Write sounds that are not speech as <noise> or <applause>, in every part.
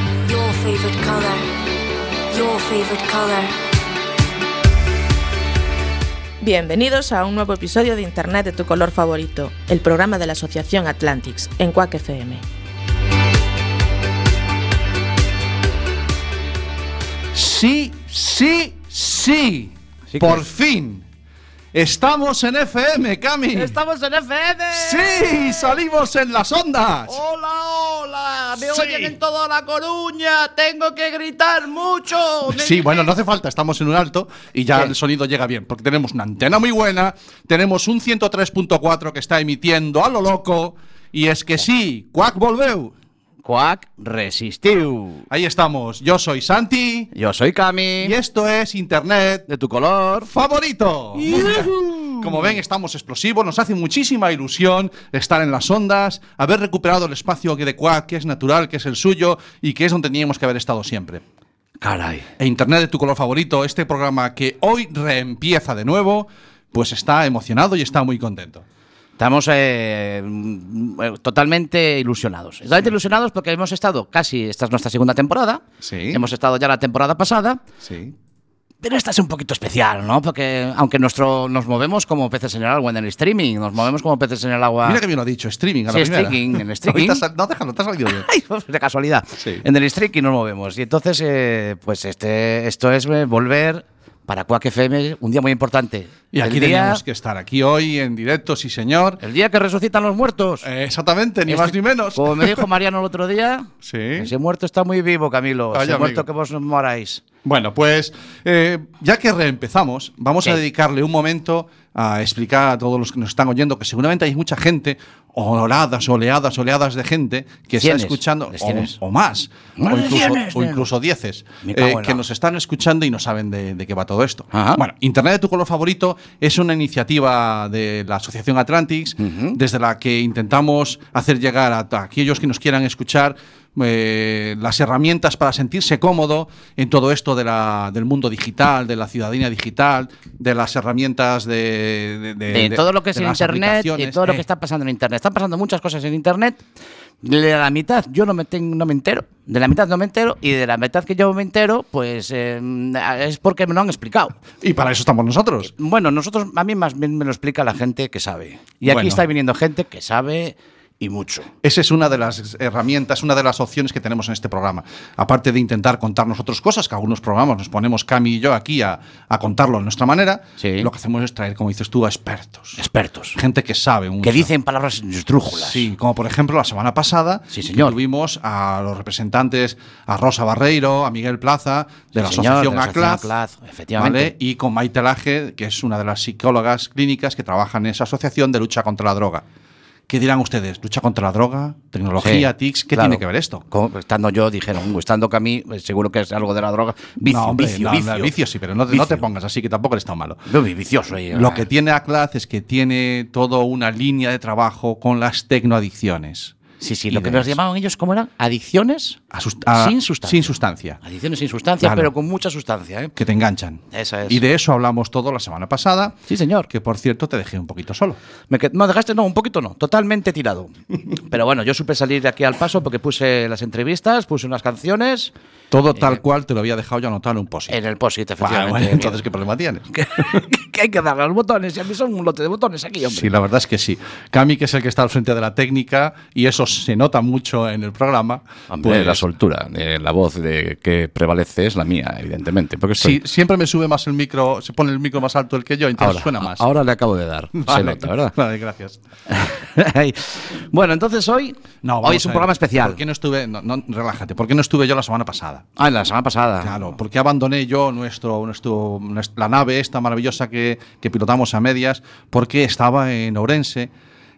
your favorite color. Your favorite color. Bienvenidos a un nuevo episodio de Internet de tu color favorito, el programa de la Asociación Atlantics en Quack FM. Sí, sí, sí. Por fin. Estamos en FM, Cami. ¡Estamos en FM! Sí, salimos en las ondas. ¡Hola, hola! ¡Me Sí. oyen en toda La Coruña! ¡Tengo que gritar mucho! Sí, dije- bueno, no hace falta, estamos en un alto y ya ¿Qué? el sonido llega bien, porque tenemos una antena muy buena, tenemos un 103.4 que está emitiendo a lo loco, y es que sí, Quack volveu. Quack resistiu. Ahí estamos, yo soy Santi, Yo soy Cami. y esto es Internet De tu color. favorito. Como ven, estamos explosivos, nos hace muchísima ilusión estar en las ondas, haber recuperado el espacio de Quack, que es natural, que es el suyo y que es donde teníamos que haber estado siempre. Caray. E Internet de tu color favorito, este programa que hoy reempieza de nuevo, pues está emocionado y está muy contento. Estamos eh, mm, totalmente ilusionados. Totalmente ilusionados porque hemos estado casi, esta es nuestra segunda temporada. Sí. Hemos estado ya la temporada pasada. Sí. Pero esta es un poquito especial, ¿no? Porque aunque nuestro, nos movemos como peces en el agua en el streaming, nos movemos como peces en el agua. Mira que bien lo ha dicho, streaming a la Sí, primera. streaming, en <laughs> streaming. Sal- no, déjalo, te ha salido bien. <laughs> Ay, pues, de casualidad. Sí. En el streaming nos movemos. Y entonces, eh, pues este, esto es eh, volver para Quack FM, un día muy importante. Y aquí el día, tenemos que estar, aquí hoy en directo, sí señor. El día que resucitan los muertos. Eh, exactamente, ni Este- más ni menos. Como me dijo <laughs> Mariano el otro día, Sí. ese muerto está muy vivo, Camilo. Ese muerto que vos moráis. Bueno, pues eh, ya que reempezamos, vamos a dedicarle un momento a explicar a todos los que nos están oyendo que seguramente hay mucha gente, oleadas, oleadas, oleadas de gente que está escuchando, o, más, o incluso, o incluso dieces, eh, que nos están escuchando y no saben de, de qué va todo esto. Ajá. Bueno, Internet de tu color favorito es una iniciativa de la Asociación Atlantics, desde la que intentamos hacer llegar a, a aquellos que nos quieran escuchar eh, las herramientas para sentirse cómodo en todo esto de la- del mundo digital, de la ciudadanía digital, de las herramientas de, de- de- de de- todo lo que es en Internet y todo lo Eh, que está pasando en Internet. Están pasando muchas cosas en Internet. De la mitad yo no me, ten- no me entero. De la mitad no me entero. Y de la mitad que yo me entero, pues eh, es porque me lo han explicado. Y para eso estamos nosotros. Bueno, nosotros, a mí más bien me lo explica la gente que sabe. Y aquí está viniendo gente que sabe y mucho. Esa es una de las herramientas, una de las opciones que tenemos en este programa. Aparte de intentar contarnos otras cosas, que algunos programas nos ponemos Cami y yo aquí a, a contarlo a nuestra manera, Sí. lo que hacemos es traer, como dices tú, a expertos. Expertos. Gente que sabe mucho. Que dicen palabras esdrújulas. Sí, como por ejemplo la semana pasada Sí, señor. tuvimos a los representantes, a Rosa Barreiro, a Miguel Plaza, de la señor, asociación de la asociación ACLAZ, ACLAZ, efectivamente. ¿vale? y con Maite Laje, que es una de las psicólogas clínicas que trabajan en esa asociación de lucha contra la droga. ¿Qué dirán ustedes? ¿Lucha contra la droga? ¿Tecnología? Sí, ¿TICs? ¿Qué claro. tiene que ver esto? Como estando yo, dijeron, estando que a mí, eh, seguro que es algo de la droga. Vicio, no, hombre, vicio, no, vicio. no, vicio sí, pero no, te- no pongas así, que tampoco eres tan malo. Yo vi vicioso ahí. Lo que tiene ACLAZ es que tiene toda una línea de trabajo con las tecnoadicciones. Sí, sí, lo que nos llamaban ellos, ¿cómo eran? Adicciones A sust- a- sin sustancia. Sin sustancia. Adicciones sin sustancia, Claro. pero con mucha sustancia, ¿eh? Que te enganchan. Esa es. Y de eso hablamos todo la semana pasada. Sí, señor. Que por cierto te dejé un poquito solo. Me no, dejaste, no, un poquito no, totalmente tirado. <laughs> Pero bueno, yo supe salir de aquí al paso porque puse las entrevistas, puse unas canciones Todo tal cual te lo había dejado yo anotado en un post. en el Bueno, efectivamente. bueno, entonces, ¿qué problema tienes? <laughs> que, que hay que darle a los botones, y a mí son un lote de botones aquí, hombre. Sí, la verdad es que sí. Cami, que es el que está al frente de la técnica, y eso se nota mucho en el programa. Hombre, pues, la soltura, eh, la voz de que prevalece es la mía, evidentemente. Porque estoy- sí, siempre me sube más el micro, se pone el micro más alto el que yo, entonces ahora, suena más. ahora le acabo de dar. <laughs> Se Vale. nota, ¿verdad? Vale, gracias. <laughs> bueno, entonces hoy, No, hoy es un programa especial. ¿Por qué no estuve? No, no, relájate. ¿Por qué no estuve yo la semana pasada? Ah, la semana pasada. Claro, porque abandoné yo nuestro, nuestro, nuestra- la nave esta maravillosa que, que pilotamos a medias, porque estaba en Ourense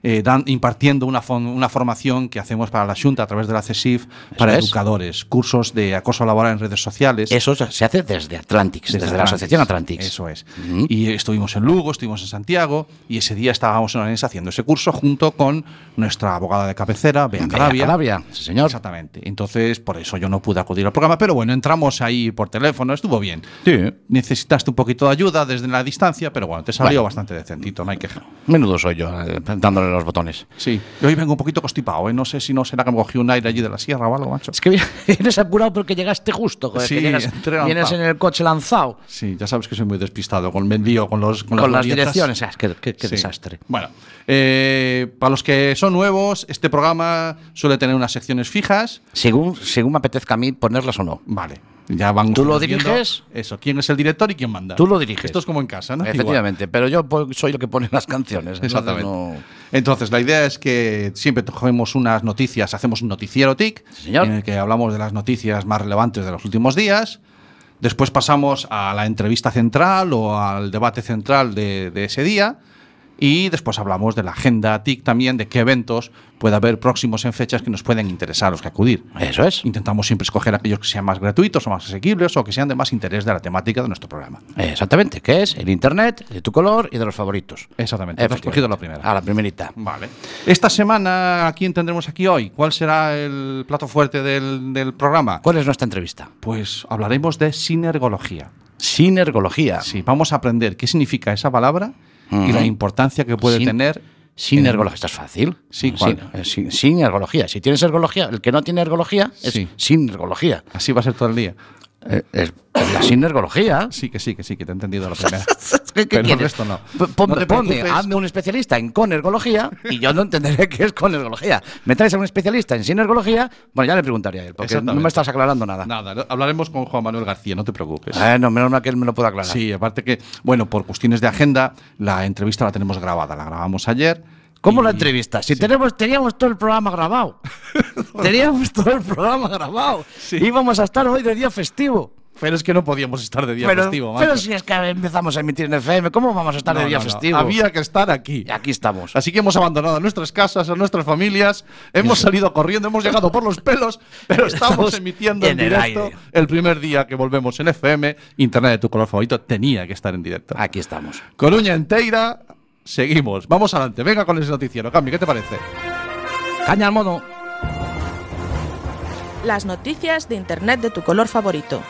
eh, dan- impartiendo una, una formación que hacemos para la Junta a través de la CESIF para es. educadores, cursos de acoso laboral en redes sociales. Eso se hace desde Atlantics, desde, la Atlantics. Asociación Atlantics. Eso es. Y estuvimos en Lugo, estuvimos en Santiago, y ese día estábamos en Orense haciendo ese curso junto con nuestra abogada de cabecera, Bea Calabria. Calabria, sí, señor. Exactamente. Entonces, por eso yo no pude acudir al programa, pero bueno, entramos ahí por teléfono, estuvo bien. Sí. Necesitaste un poquito de ayuda desde la distancia, pero bueno, te salió Bueno. bastante decentito, no hay queja. Menudo soy yo, eh, dándole los botones. Sí, yo hoy vengo un poquito constipado, ¿eh? no sé si no será que me cogí un aire allí de la sierra o algo, macho. Es que <laughs> vienes apurado porque llegaste justo. joder, Sí, que llegas- <laughs> vienes en el coche lanzado. Sí, ya sabes que soy muy despistado, con me envío con los Con, las direcciones. Ah, Sí. desastre. Bueno, eh, para los que son nuevos, este programa suele tener unas secciones fijas. Según, según me apetezca a mí ponerlas o no. Vale, ya van. ¿Tú lo diriges? Eso, quién es el director y quién manda. Tú lo diriges. Esto es como en casa, ¿no? Efectivamente, pero yo po- soy el que pone las canciones. Exactamente. no- Entonces, la idea es que siempre cogemos unas noticias, hacemos un noticiero TIC, en el que hablamos de las noticias más relevantes de los últimos días. Después pasamos a la entrevista central o al debate central de, de ese día. Y después hablamos de la agenda TIC también, de qué eventos puede haber próximos en fechas que nos pueden interesar a los que acudir. Eso es. Intentamos siempre escoger aquellos que sean más gratuitos o más asequibles o que sean de más interés de la temática de nuestro programa. Exactamente, que es el internet, de tu color y de los favoritos. Exactamente. Has Efectivamente. cogido la primera. Ah, la primerita. Vale. Esta semana, ¿a quién tendremos aquí hoy? ¿Cuál será el plato fuerte del, del programa? ¿Cuál es nuestra entrevista? Pues hablaremos de sinergología. Sinergología. Sí, vamos a aprender qué significa esa palabra y la importancia que puede Sin- tener. Sinergología. Esto es fácil. Sí. Sin, sin- sinergología. Si tienes ergología, el que no tiene ergología es Sí. sinergología. Así va a ser todo el día. Eh, es, es la sinergología. Sí, que sí, que sí, que te he entendido la <laughs> primera. ¿Qué, Pero el quieres? resto no. P- pon- No ponme, hazme un especialista en conergología y yo no entenderé qué es conergología. Me traes a un especialista en sinergología, bueno, ya le preguntaría a él, porque no me estás aclarando nada. Nada, hablaremos con Juan Manuel García, no te preocupes. Eh, no, menos mal que él me lo pueda aclarar. Sí, aparte que, bueno, por cuestiones de agenda, la entrevista la tenemos grabada. La grabamos ayer. ¿Cómo y- la entrevista? Si tenemos, teníamos todo el programa grabado. <laughs> teníamos todo el programa grabado. Íbamos a estar hoy de día festivo. Pero es que no podíamos estar de día pero, festivo, pero macho. si es que empezamos a emitir en FM, ¿cómo vamos a estar No, de día no, no. festivo? Había que estar aquí. Y aquí estamos. Así que hemos abandonado nuestras casas, a nuestras familias, hemos salido corriendo, hemos llegado por los pelos, pero <laughs> estamos Estamos emitiendo en, en el directo aire. el primer día que volvemos en FM. Internet de tu color favorito tenía que estar en directo. Aquí estamos. Coruña entera, seguimos. Vamos adelante, venga con ese noticiero. Cami, ¿qué te parece? Caña al mono. Las noticias de Internet de tu color favorito.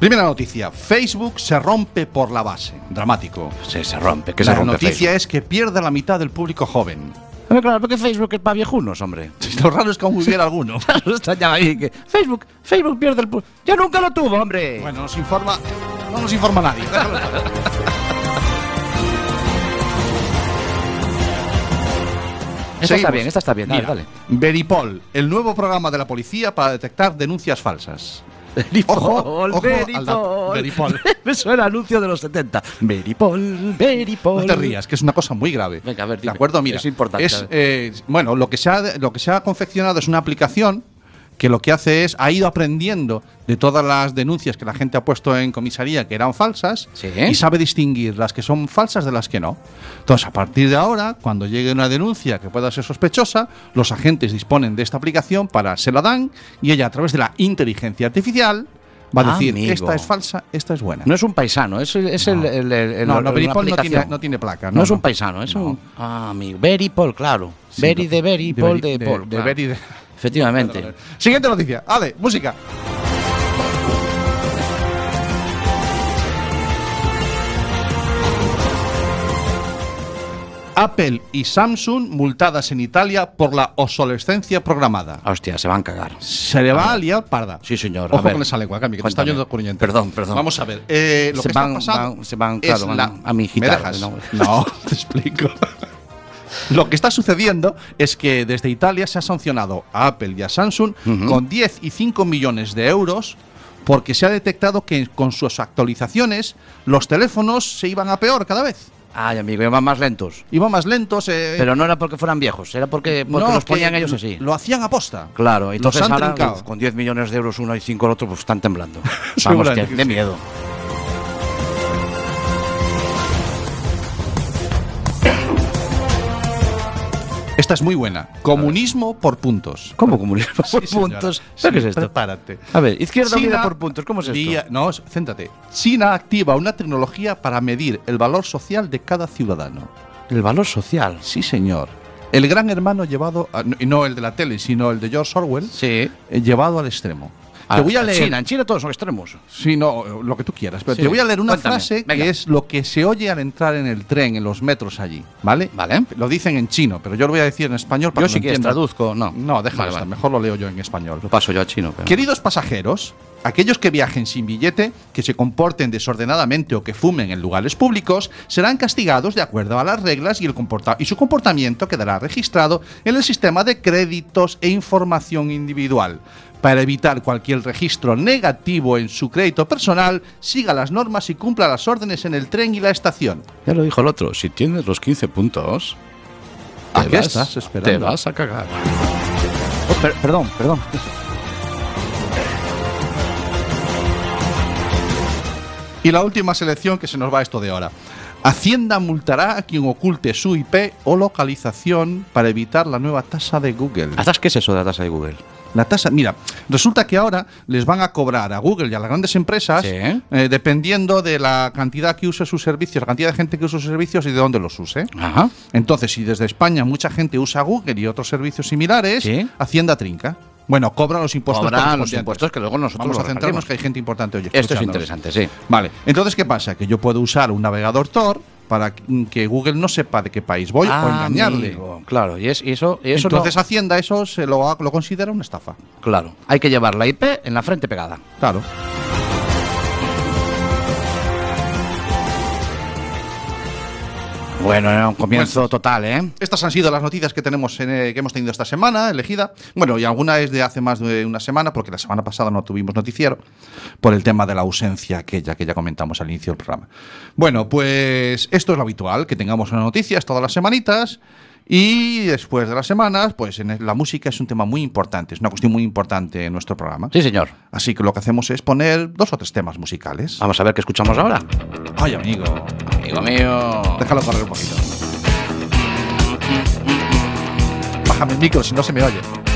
Primera noticia, Facebook se rompe por la base. Dramático. Sí, se rompe. Que la se rompe noticia es que pierde la mitad del público joven. Facebook. Claro, porque Facebook es para viejunos, hombre. Lo raro es que aún hubiera alguno. <laughs> Ahí que Facebook, Facebook pierde el pu- Yo nunca lo tuvo, hombre. Bueno, nos informa. No nos informa nadie. esta está bien, esta está bien. Dale, Mira, dale. Veripol, el nuevo programa de la policía para detectar denuncias falsas. Al dato. Veripol. Me suena anuncio de los 70. Veripol, Veripol. No te rías, que es una cosa muy grave. Venga, a ver, ¿De dime. acuerdo? Mira, Es importante, es, eh, bueno, lo que, se ha, lo que se ha confeccionado es una aplicación que lo que hace es, ha ido aprendiendo de todas las denuncias que la gente ha puesto en comisaría que eran falsas Sí. y sabe distinguir las que son falsas de las que no. Entonces, a partir de ahora, cuando llegue una denuncia que pueda ser sospechosa, los agentes disponen de esta aplicación para, se la dan y ella a través de la inteligencia artificial va a decir, Amigo. esta es falsa, esta es buena. No es un paisano, es, es el, el, el- el- No, no, Veripol no tiene, no tiene placa. No, es no. un paisano, es No. un. Ah, amigo. Veripol, claro. No. de Veripol Veri- de, Pol. de claro. Efectivamente. Siguiente noticia. Ale, música. Apple y Samsung multadas en Italia por la obsolescencia programada. Hostia, se van a cagar. Se le va a liar parda. Sí, señor. A Ojo ver. con esa lengua, Cami, que te está Cuéntame. yendo corriente. Perdón, perdón. Vamos a ver. eh, lo Se que van- está pasando van- se van, claro, van la- a mi ¿Me gitar, dejas? ¿no? No, <laughs> te explico. Lo que está sucediendo es que desde Italia se ha sancionado a Apple y a Samsung con 10 y 5 millones de euros porque se ha detectado que con sus actualizaciones los teléfonos se iban a peor cada vez. Ay, amigo, iban más lentos. Iban más lentos. eh, Pero no era porque fueran viejos, era porque, porque no, los ponían ellos así. Lo hacían aposta. Claro, entonces han ahora, con 10 millones de euros uno y 5 el otro, pues están temblando. <laughs> Vamos, que, de miedo. Esta es muy buena. Comunismo por puntos. ¿Cómo comunismo por Sí, puntos? Sí, ¿Pero qué es esto? Prepárate. A ver, izquierda China unida por puntos, ¿cómo es esto? día- no, céntrate. China activa una tecnología para medir el valor social de cada ciudadano. El valor social. Sí, señor. El gran hermano llevado, a- y no el de la tele, sino el de George Orwell, Sí. eh, llevado al extremo. Ah, te voy a leer. China, en China todos son extremos. Sí, no, lo que tú quieras. Pero Sí. te voy a leer una Cuéntame, frase venga. que es lo que se oye al entrar en el tren, en los metros allí, ¿vale? Vale. Lo dicen en chino, pero yo lo voy a decir en español para Yo que sí lo que entiendas. traduzco, no. No, déjalo Vale, estar, vale. mejor lo leo yo en español. Lo paso yo a chino. Pero... Queridos pasajeros, aquellos que viajen sin billete, que se comporten desordenadamente o que fumen en lugares públicos, serán castigados de acuerdo a las reglas y, el comporta- y su comportamiento quedará registrado en el sistema de créditos e información individual. Para evitar cualquier registro negativo en su crédito personal, siga las normas y cumpla las órdenes en el tren y la estación. Ya lo dijo el otro. Si tienes los 15 puntos. ¿A te qué vas- estás esperando? Te vas a cagar. Oh, per- perdón, perdón. Y la última selección que se nos va esto de ahora. Hacienda multará a quien oculte su IP o localización para evitar la nueva tasa de Google. ¿Hasta qué es eso de la tasa de Google? La tasa, mira, resulta que ahora les van a cobrar a Google y a las grandes empresas, Sí. eh, dependiendo de la cantidad que use sus servicios, la cantidad de gente que use sus servicios y de dónde los use. Ajá. Entonces, si desde España mucha gente usa Google y otros servicios similares, Sí. Hacienda trinca. Bueno, cobra los impuestos. Cobran los impuestos que luego nosotros Vamos a centrarnos que hay gente importante hoy. Esto es interesante, sí. Vale, entonces, ¿qué pasa? Que yo puedo usar un navegador Tor para que Google no sepa de qué país voy o engañarle. Amigo, Claro, y, es, y eso, y eso entonces, no- Hacienda eso se lo, lo considera una estafa. Claro, hay que llevar la IP en la frente pegada. Claro. Bueno, era un comienzo total, ¿eh? Estas han sido las noticias que tenemos en, eh, que hemos tenido esta semana, elegida. Bueno, y alguna es de hace más de una semana, porque la semana pasada no tuvimos noticiero, por el tema de la ausencia aquella que ya comentamos al inicio del programa. Bueno, pues esto es lo habitual, que tengamos unas noticias todas las semanitas. Y después de las semanas, pues en la música es un tema muy importante, es una cuestión muy importante en nuestro programa. Sí, señor. Así que lo que hacemos es poner dos o tres temas musicales. Vamos a ver qué escuchamos ahora. Ay, amigo. Amigo mío. Déjalo correr un poquito. Bájame el micro si no se me oye.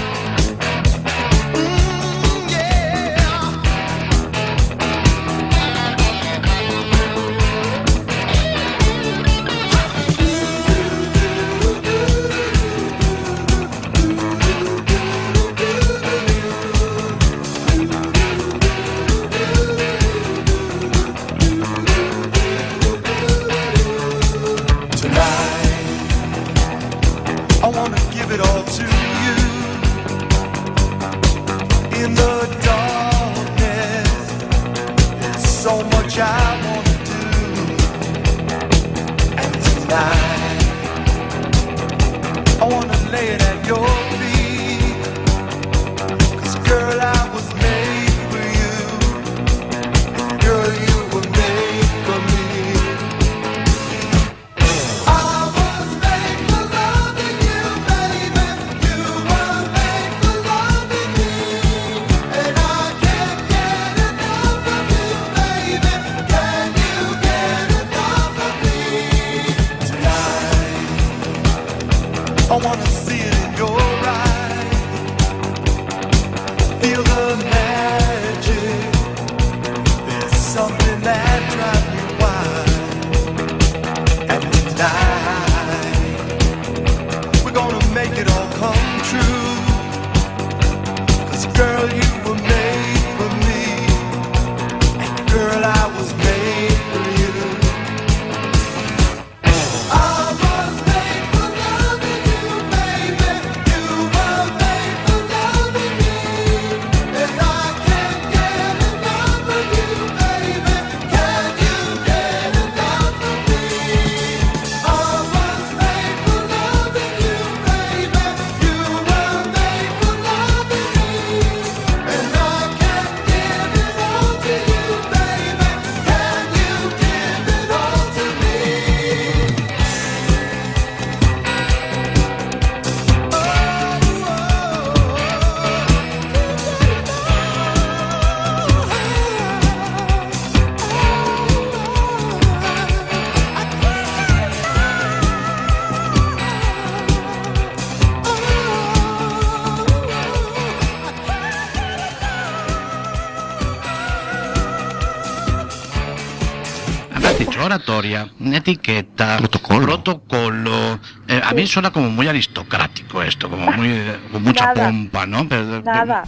Etiqueta, Protocolo. protocolo. Eh, a mí suena como muy aristocrático esto, como muy con mucha Nada. pompa, ¿no? Pero, Nada.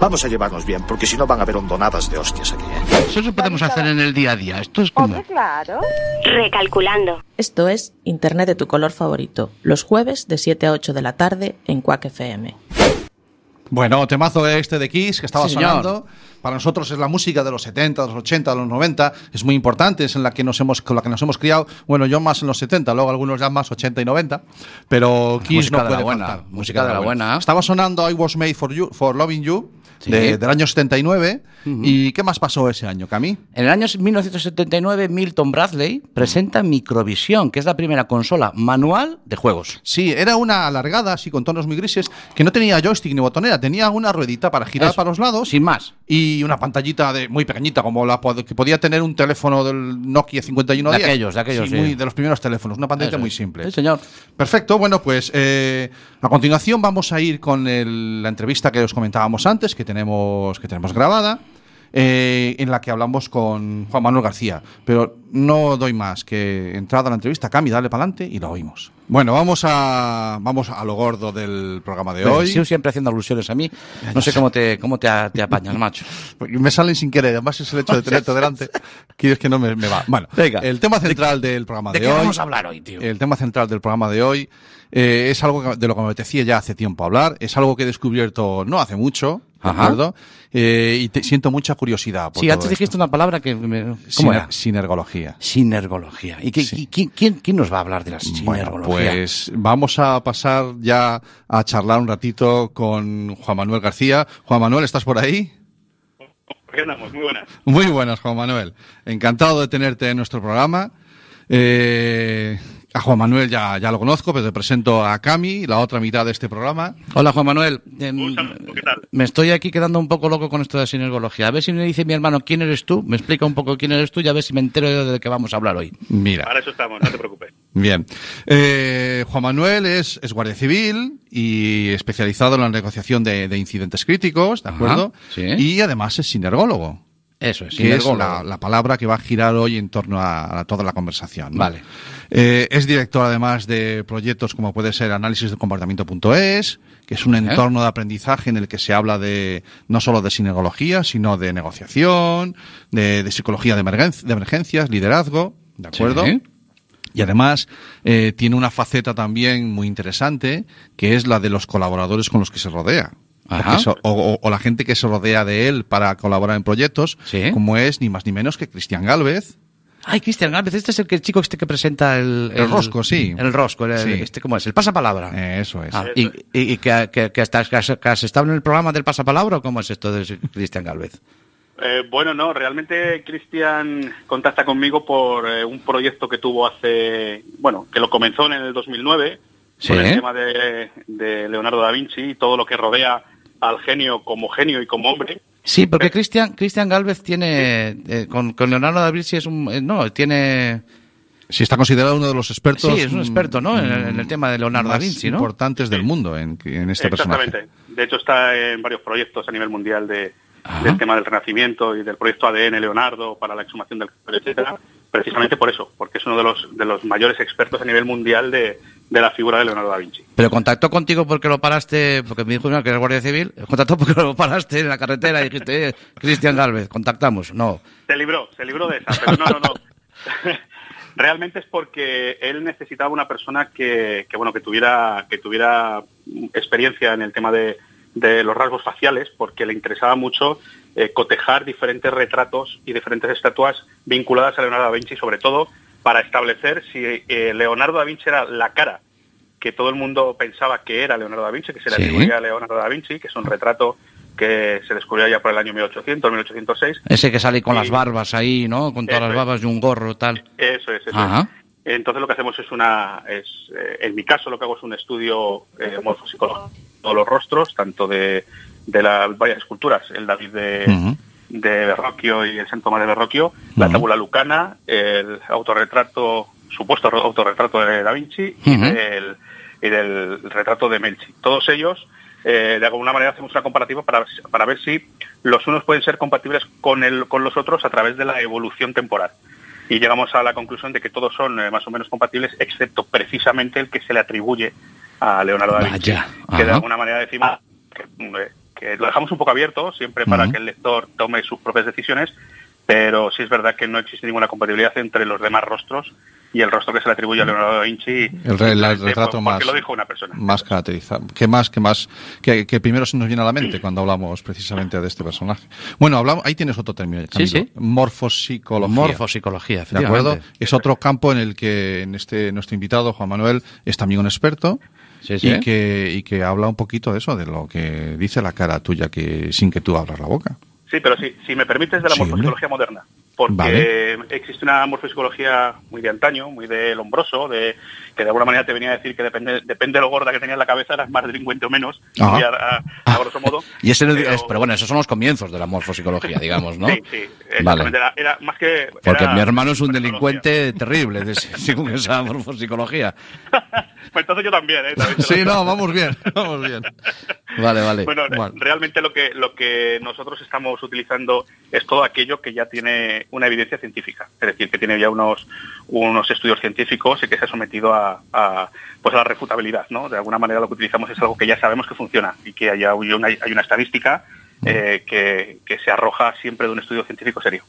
Vamos a llevarnos bien, porque si no van a haber hondonadas de hostias aquí. ¿eh? Eso lo podemos hacer en el día a día. Esto es como. Hombre, claro. Recalculando. Esto es Internet de tu color favorito, los jueves de 7 a 8 de la tarde en Quack FM. Bueno, temazo este de Kiss que estaba Sí, sonando. Para nosotros es la música de los 70, de los 80, de los 90. Es muy importante, es en la que nos hemos, con la que nos hemos criado. Bueno, yo más en los 70, luego algunos ya más 80 y 90. Pero Kiss Música no de la puede buena, faltar. música de la buena. Estaba sonando I Was Made for You, for Loving You, Sí. de- del año 79. ¿Y qué más pasó ese año, Cami? En el año 1979, Milton Bradley presenta Microvisión, que es la primera consola manual de juegos. Sí, era una alargada, así con tonos muy grises, que no tenía joystick ni botonera, tenía una ruedita para girar Eso, para los lados Sin más. y una pantallita de, muy pequeñita, como la que podía tener un teléfono del Nokia 5110. De aquellos, de aquellos, sí. muy- de los primeros teléfonos, una pantalla Eso muy simple. Sí, señor. Perfecto, bueno, pues eh, a continuación vamos a ir con el- la entrevista que os comentábamos antes, que tenemos, que tenemos grabada, eh, en la que hablamos con Juan Manuel García. Pero no doy más que entrada a la entrevista, Cami, dale para adelante y lo oímos. Bueno, vamos a, vamos a lo gordo del programa de hoy. Sigo siempre haciendo alusiones a mí. No sé cómo te, cómo te, te apañas, macho. <laughs> Porque Me salen sin querer, además es el hecho de tenerte delante. Quieres que no me, me va. Bueno, Venga. el tema central del programa ¿De de, qué hoy. vamos a hablar hoy, tío? El tema central del programa de hoy eh, es algo de lo que me apetecía ya hace tiempo hablar. Es algo que he descubierto no hace mucho, ¿de Ajá. acuerdo? Eh, y te- siento mucha curiosidad. Por Sí, todo antes esto. dijiste una palabra que... me- ¿Cómo Siner- era? Sinergología. Sinergología. ¿Y qué- Sí. y quién, quién, quién nos va a hablar de la Bueno, sinergología? pues vamos a pasar ya a charlar un ratito con Juan Manuel García. Juan Manuel, ¿estás por ahí? ¿Por qué andamos? Muy buenas. Muy buenas, Juan Manuel. Encantado de tenerte en nuestro programa. Eh, a Juan Manuel ya, ya lo conozco, pero te presento a Cami, la otra mitad de este programa. Hola, Juan Manuel. Saludo, ¿qué tal? me estoy aquí quedando un poco loco con esto de sinergología. A ver si me dice mi hermano quién eres tú, me explica un poco quién eres tú y a ver si me entero de qué vamos a hablar hoy. Mira, Para eso estamos, no te preocupes. bien. Eh, Juan Manuel es, es guardia civil y especializado en la negociación de, de incidentes críticos, ¿de Ajá, acuerdo? sí. Y además es sinergólogo. Eso es, que es la, la palabra que va a girar hoy en torno a, a toda la conversación. ¿no? Vale. Eh, es director además de proyectos como puede ser análisis de comportamiento.es, que es un entorno de aprendizaje en el que se habla de no solo de sinergología, sino de negociación, de, de psicología de, emergen- de emergencias, liderazgo, ¿de acuerdo? Sí. Y además eh, tiene una faceta también muy interesante, que es la de los colaboradores con los que se rodea. O, Ajá. que so- o- o- o la gente que se rodea de él para colaborar en proyectos, Sí. como es ni más ni menos que Cristian Galvez. Ay, Cristian Gálvez, este es el, que, el chico este que presenta el... El rosco, sí. El rosco, el- Sí. este, ¿cómo es? El pasapalabra. Eh, eso es. Ah, y, y- y que, que- que estás- que has, que has estado en el programa del pasapalabra o cómo es esto de Cristian Galvez? Eh, bueno, no, realmente Cristian contacta conmigo por eh, un proyecto que tuvo hace, bueno, que lo comenzó en el 2009, Sí. con el tema de, de Leonardo da Vinci y todo lo que rodea al genio como genio y como hombre. Sí, porque Cristian Cristian Galvez tiene eh, con, con Leonardo da Vinci es un eh, no tiene Sí, está considerado uno de los expertos. Sí, es un experto, ¿no? En el- mm, en el tema de Leonardo da Vinci, ¿no? importantes del mundo en, en este personaje. Exactamente. De hecho, está en varios proyectos a nivel mundial de, Ajá. del tema del renacimiento y del proyecto ADN Leonardo para la exhumación del etcétera. Precisamente por eso, porque es uno de los, de los mayores expertos a nivel mundial de, de la figura de Leonardo da Vinci. Pero contactó contigo porque lo paraste, porque me dijo no, que eres guardia civil, <laughs> contactó porque lo paraste en la carretera y dijiste, eh, Cristian Galvez, contactamos. No. Se libró, se libró de esa, pero no, no, no. <laughs> Realmente es porque él necesitaba una persona que, que, bueno, que tuviera, que tuviera experiencia en el tema de, de los rasgos faciales, porque le interesaba mucho eh, cotejar diferentes retratos y diferentes estatuas vinculadas a Leonardo da Vinci, sobre todo para establecer si eh, Leonardo da Vinci era la cara que todo el mundo pensaba que era Leonardo da Vinci, que se le Sí. atribuía a Leonardo da Vinci, que es un retrato que se descubrió ya por el año 1800, 1806, Ese que sale con Sí. las barbas ahí, ¿no? Con todas Eso las es. barbas y un gorro tal. Eso es, eso Ajá. es. Entonces lo que hacemos es una, es, eh, en mi caso lo que hago es un estudio eh, morfopsicológico de todos los rostros, tanto de, de las varias esculturas, el David de. De Verrocchio y el Santo Tomás de Verrocchio, la tabula lucana, el autorretrato, supuesto autorretrato de Da Vinci y, del, y del retrato de Melchi. Todos ellos, eh, de alguna manera, hacemos una comparativa para, para ver si los unos pueden ser compatibles con, el, con los otros a través de la evolución temporal. y llegamos a la conclusión de que todos son eh, más o menos compatibles, excepto precisamente el que se le atribuye a Leonardo da Vinci, Vaya, que de alguna manera decimos que, eh, que lo dejamos un poco abierto siempre para que el lector tome sus propias decisiones, pero sí es verdad que no existe ninguna compatibilidad entre los demás rostros y el rostro que se le atribuye a Leonardo da Vinci. El, re- el simplemente retrato más, lo dijo una persona. más caracterizado. ¿Qué más, qué más, que, que primero se nos viene a la mente cuando hablamos precisamente de este personaje? Bueno, hablamos, ahí tienes otro término, Camilo. sí. Morfopsicología. Morfopsicología, ¿De acuerdo? Es otro campo en el que en este nuestro invitado, Juan Manuel, es también un experto. Sí, sí. Y, que, y que habla un poquito de eso, de lo que dice la cara tuya que sin que tú abras la boca. Sí, pero sí, si me permites de la Sí, morfopsicología moderna. Porque Vale. existe una morfopsicología muy de antaño, muy de lombroso, de, que de alguna manera te venía a decir que depende, depende de lo gorda que tenías la cabeza, eras más delincuente o menos, y a, a- a grosso modo. <laughs> Y ese pero- es- pero bueno, esos son los comienzos de la morfopsicología, digamos, ¿no? <laughs> Sí, sí. Vale. Era, era más que... Porque mi hermano es un delincuente terrible, de- <laughs> según esa morfopsicología. Pues entonces yo también, ¿eh? También Sí, no, vamos bien, vamos bien. Vale, vale. Bueno, re- Bueno. realmente lo que, lo que nosotros estamos utilizando es todo aquello que ya tiene una evidencia científica, es decir, que tiene ya unos, unos estudios científicos y que se ha sometido a, a, pues a la refutabilidad, ¿no? De alguna manera lo que utilizamos es algo que ya sabemos que funciona y que haya hay una, hay una estadística eh, que, que se arroja siempre de un estudio científico serio.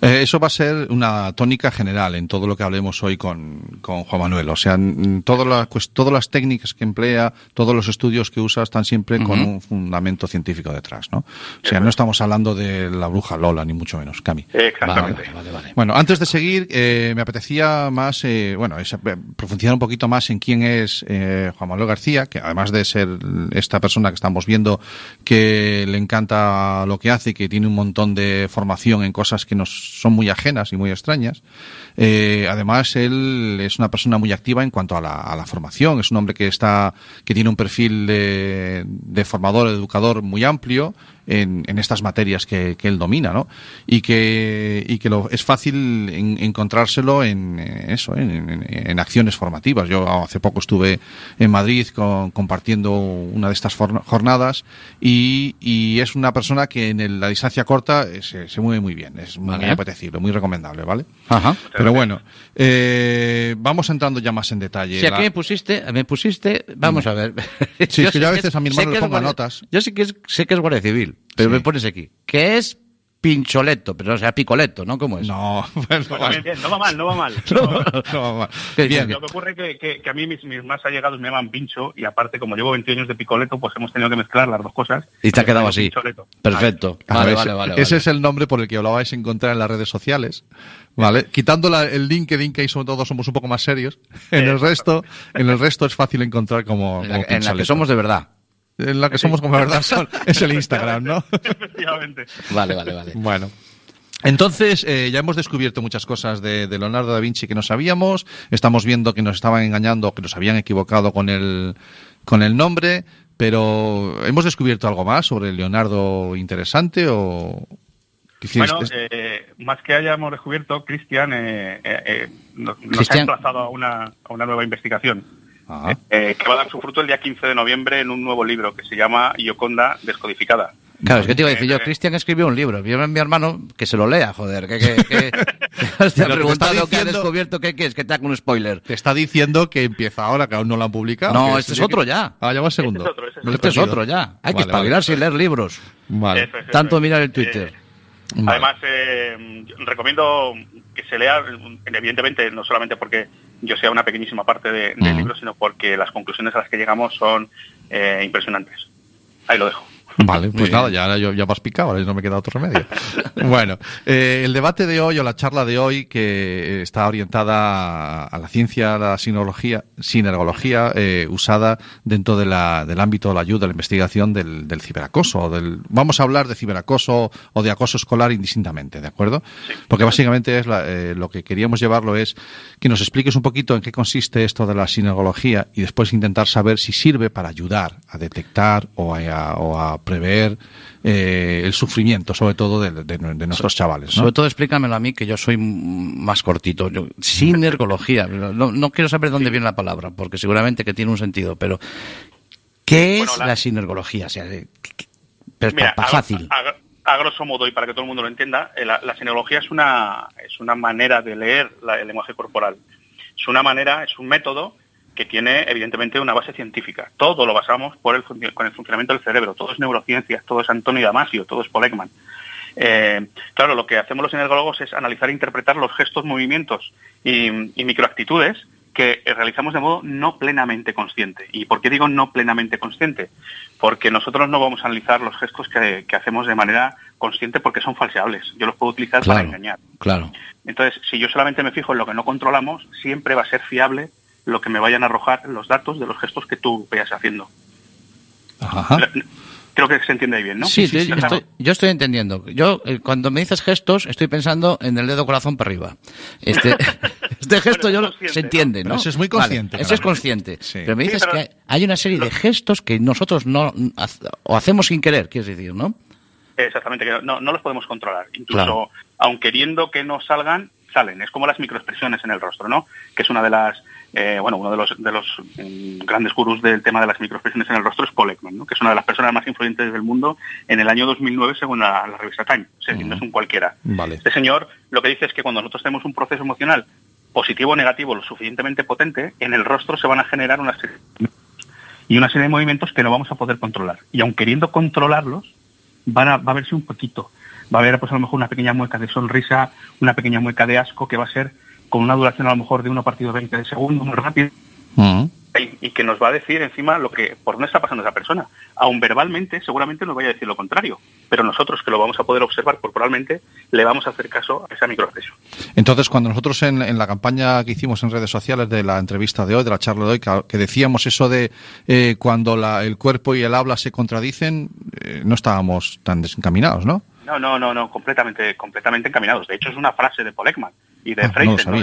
Eh, eso va a ser una tónica general en todo lo que hablemos hoy con, con Juan Manuel. O sea, todas las, pues, todas las técnicas que emplea, todos los estudios que usa están siempre con un fundamento científico detrás, ¿no? O sea, no estamos hablando de la bruja Lola, ni mucho menos, Cami. Exactamente. Vale, vale, vale. Bueno, antes de seguir, eh, me apetecía más, eh, bueno, es- eh, profundizar un poquito más en quién es eh, Juan Manuel García, que además de ser esta persona que estamos viendo que le encanta lo que hace que tiene un montón de formación en cosas que nos son muy ajenas y muy extrañas, eh, además él es una persona muy activa en cuanto a la, a la formación, es un hombre que está, que tiene un perfil de, de formador, educador muy amplio, en, en estas materias que, que él domina, ¿no? Y que, y que lo, es fácil en- encontrárselo en eh, eso, en, en- acciones formativas. Yo hace poco estuve en Madrid con- compartiendo una de estas jornadas y, y es una persona que en el- la distancia corta eh, se, se mueve muy bien, es muy Vale. apetecible, muy recomendable, ¿vale? Ajá. Pero bueno, eh, vamos entrando ya más en detalle. Si aquí me pusiste, me pusiste, vamos a ver. <laughs> Sí, Yo es que sé yo a es- veces a mi sé hermano le pongo guardia- notas. Yo sí que es- sé que es guardia civil, pero Sí. me pones aquí, que es pincholeto, pero o sea, picoleto, ¿no? ¿Cómo es? No, <laughs> bueno, Bueno, bien, bien, no va mal, no va mal. <laughs> no, no, ¿Qué bien. dices? Lo que ocurre es que, que- que a mí mis, mis más allegados me llaman pincho y aparte como llevo 20 años de picoleto pues hemos tenido que mezclar las dos cosas. Y te ha quedado así. pincholeto. Perfecto. Vale, vale, ese- vale. Ese vale. es el nombre por el que lo vais a encontrar en las redes sociales, ¿vale? Quitando la- el LinkedIn, que ahí sobre todo somos un poco más serios, <laughs> en el resto, en el resto es fácil encontrar como, En la, como en la que somos de verdad. En la que somos como de verdad son- es el Instagram, ¿no? Efectivamente. Vale, vale, vale. Bueno. Entonces, eh, ya hemos descubierto muchas cosas de, de Leonardo da Vinci que no sabíamos. Estamos viendo que nos estaban engañando, que nos habían equivocado con el, con el nombre. Pero, ¿hemos descubierto algo más sobre Leonardo interesante o...? Bueno, eh, más que hayamos descubierto, Cristian eh, eh, eh, nos, nos ha emplazado a una, a una nueva investigación. Eh, que va a dar su fruto el día 15 de noviembre en un nuevo libro que se llama Yoconda Descodificada. Claro, es que te iba a decir yo, Eh, Cristian escribió un libro. Yo mi hermano que se lo lea, joder. Que, que, que, te ha Lo que ha descubierto, ¿qué quieres? Que te haga un spoiler. Te está diciendo que empieza ahora, que aún no lo han publicado. No, que este es que- otro ya. Ah, ya va el segundo. Este es otro, este es Este es otro ya. Hay que Vale, espabilarse y leer libros. Vale. Eso es, eso Tanto es. mirar el Twitter. Eh, Vale. Además, eh, recomiendo que se lea, evidentemente, no solamente porque yo sea una pequeñísima parte de- del libro, sino porque las conclusiones a las que llegamos son eh, impresionantes. Ahí lo dejo. Vale, pues nada, ya, yo- ya me has picado, ahora no me queda otro remedio. <laughs> bueno, eh, el debate de hoy o la charla de hoy que está orientada a la ciencia, a la sinología, sinergología eh, usada dentro de la- del ámbito de la ayuda, de la investigación del, del ciberacoso. Del, vamos a hablar de ciberacoso o de acoso escolar indistintamente, ¿de acuerdo? Porque básicamente es la- eh, lo que queríamos llevarlo es que nos expliques un poquito en qué consiste esto de la sinergología y después intentar saber si sirve para ayudar a detectar o a, o a prever eh, el sufrimiento, sobre todo de, de- de nuestros chavales. ¿no? Sobre todo explícamelo a mí, que yo soy más cortito. Yo, sinergología. <laughs> No, no quiero saber dónde viene la palabra, porque seguramente que tiene un sentido, pero ¿qué es la, la- sinergología? O sea, ¿qué- qué- pero Mira, pa- pa- a- fácil. a- a grosso modo y para que todo el mundo lo entienda, eh, la, la senología es una, es una manera de leer la- el lenguaje corporal. Es una manera, es un método que tiene evidentemente una base científica. Todo lo basamos por el, con el funcionamiento del cerebro. Todo es neurociencias, todo es Antonio Damasio, todo es Paul Ekman. Eh, claro, lo que hacemos los energólogos es analizar e interpretar los gestos, movimientos y, y microactitudes que eh, realizamos de modo no plenamente consciente. ¿Y por qué digo no plenamente consciente? Porque nosotros no vamos a analizar los gestos que, que hacemos de manera consciente porque son falseables. Yo los puedo utilizar para engañar. claro. Entonces, si yo solamente me fijo en lo que no controlamos, siempre va a ser fiable lo que me vayan a arrojar los datos de los gestos que tú vayas haciendo. Ajá. Creo que se entiende ahí bien, ¿no? Sí, Claro. estoy, yo estoy entendiendo. Yo, eh, cuando me dices gestos, estoy pensando en el dedo corazón para arriba. Este, <laughs> <laughs> este gesto yo consciente, se entiende, ¿no? es muy consciente, Vale, ese es consciente. Sí. Pero me Sí, dices pero- que hay una serie de gestos que nosotros no o hacemos sin querer, quieres decir, ¿no? Exactamente, que no, no los podemos controlar. Incluso, Claro. aun queriendo que no salgan, salen. Es como las microexpresiones en el rostro, ¿no? Que es una de las, eh, bueno, uno de los, de los mm, grandes gurús del tema de las microexpresiones en el rostro es Paul Ekman, ¿no? Que es una de las personas más influyentes del mundo en el año 2009 según la, la revista Time. O sea, que no es un cualquiera. Vale. Este señor lo que dice es que cuando nosotros tenemos un proceso emocional positivo o negativo lo suficientemente potente, en el rostro se van a generar una serie y una serie de movimientos que no vamos a poder controlar. Y aun queriendo controlarlos, van a, va a verse un poquito. Va a haber pues a lo mejor una pequeña mueca de sonrisa, una pequeña mueca de asco que va a ser con una duración a lo mejor de 1 partido 20 de segundo, muy rápido, Mm. y, y que nos va a decir encima lo que por no está pasando esa persona. Aun verbalmente, seguramente nos vaya a decir lo contrario, pero nosotros que lo vamos a poder observar corporalmente, le vamos a hacer caso a esa microexpresión. Entonces, cuando nosotros en, en la campaña que hicimos en redes sociales de la entrevista de hoy, de la charla de hoy, que, que decíamos eso de eh, cuando la- el cuerpo y el habla se contradicen, eh, no estábamos tan desencaminados, ¿no? No, no, no, no, completamente, completamente encaminados. De hecho, es una frase de Paul Ekman y de Ah, no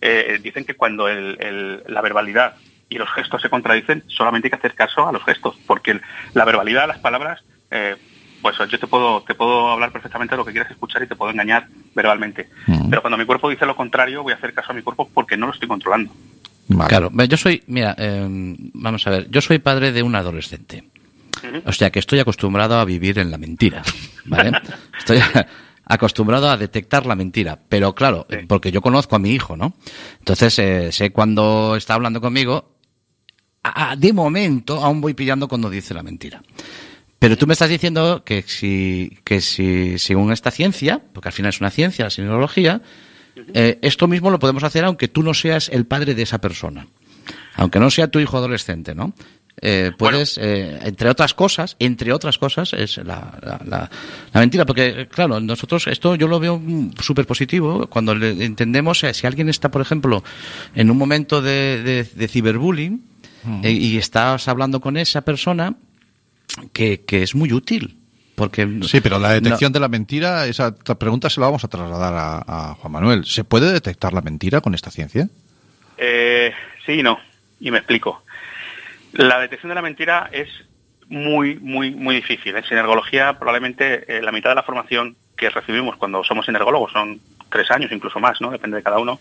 eh, dicen que cuando el- el- la verbalidad y los gestos se contradicen, solamente hay que hacer caso a los gestos, porque el- la verbalidad, las palabras, eh, pues yo te puedo, te puedo hablar perfectamente de lo que quieras escuchar y te puedo engañar verbalmente. Mm. Pero cuando mi cuerpo dice lo contrario, voy a hacer caso a mi cuerpo porque no lo estoy controlando. Vale. Claro, yo soy, mira, eh, vamos a ver, yo soy padre de un adolescente. O sea que estoy acostumbrado a vivir en la mentira, ¿vale? <laughs> Estoy acostumbrado a detectar la mentira, pero claro, Sí. porque yo conozco a mi hijo, ¿no? Entonces eh, sé cuando está hablando conmigo, a- a- de momento aún voy pillando cuando dice la mentira. Pero tú me estás diciendo que si, que si, según esta ciencia, porque al final es una ciencia, la sinología, eh, esto mismo lo podemos hacer aunque tú no seas el padre de esa persona. Aunque no sea tu hijo adolescente, ¿no? Eh, puedes, eh, entre otras cosas, entre otras cosas, es la, la, la- la mentira. Porque, eh, claro, nosotros esto yo lo veo súper positivo cuando le entendemos, eh, si alguien está, por ejemplo, en un momento de, de- de ciberbullying eh, y estás hablando con esa persona, que, que es muy útil. Porque Sí, pero la detección no- de la mentira, esa pregunta se la vamos a trasladar a, a Juan Manuel. ¿Se puede detectar la mentira con esta ciencia? Eh, sí y no, y me explico. La detección de la mentira es muy, muy, muy difícil. En sinergología probablemente eh, la mitad de la formación que recibimos cuando somos sinergólogos son tres años, incluso más, ¿no? Depende de cada uno,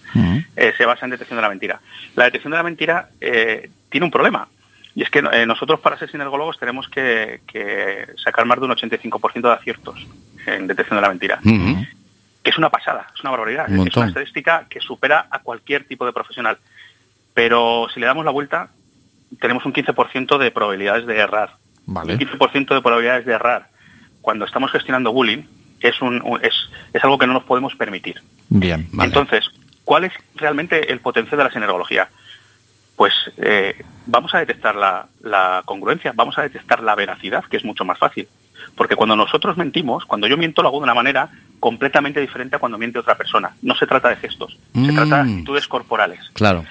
eh, se basa en detección de la mentira. La detección de la mentira eh, tiene un problema. Y es que eh, nosotros para ser sinergólogos tenemos que, que sacar más de un 85% de aciertos en detección de la mentira que es una pasada, es una barbaridad. Un Es una estadística que supera a cualquier tipo de profesional. Pero si le damos la vuelta, tenemos un 15% de probabilidades de errar. Vale. Un 15% de probabilidades de errar cuando estamos gestionando bullying es, un, es, es algo que no nos podemos permitir. Bien. Vale. Entonces, ¿cuál es realmente el potencial de la sinergología? Pues eh, vamos a detectar la, la congruencia, vamos a detectar la veracidad, que es mucho más fácil. Porque cuando nosotros mentimos, cuando yo miento, lo hago de una manera completamente diferente a cuando miente otra persona. No se trata de gestos, se Mm. trata de actitudes corporales. Claro.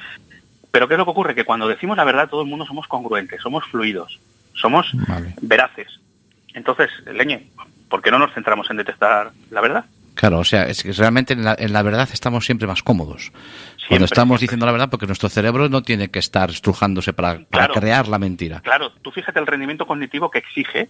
Pero ¿qué es lo que ocurre? Que cuando decimos la verdad, todo el mundo somos congruentes, somos fluidos, somos Vale. veraces. Entonces, Leñe, ¿por qué no nos centramos en detectar la verdad? Claro, o sea, es que realmente en la, en la verdad estamos siempre más cómodos. Cuando Siempre, estamos siempre. diciendo la verdad, porque nuestro cerebro no tiene que estar estrujándose para, crear la mentira. Claro, tú fíjate el rendimiento cognitivo que exige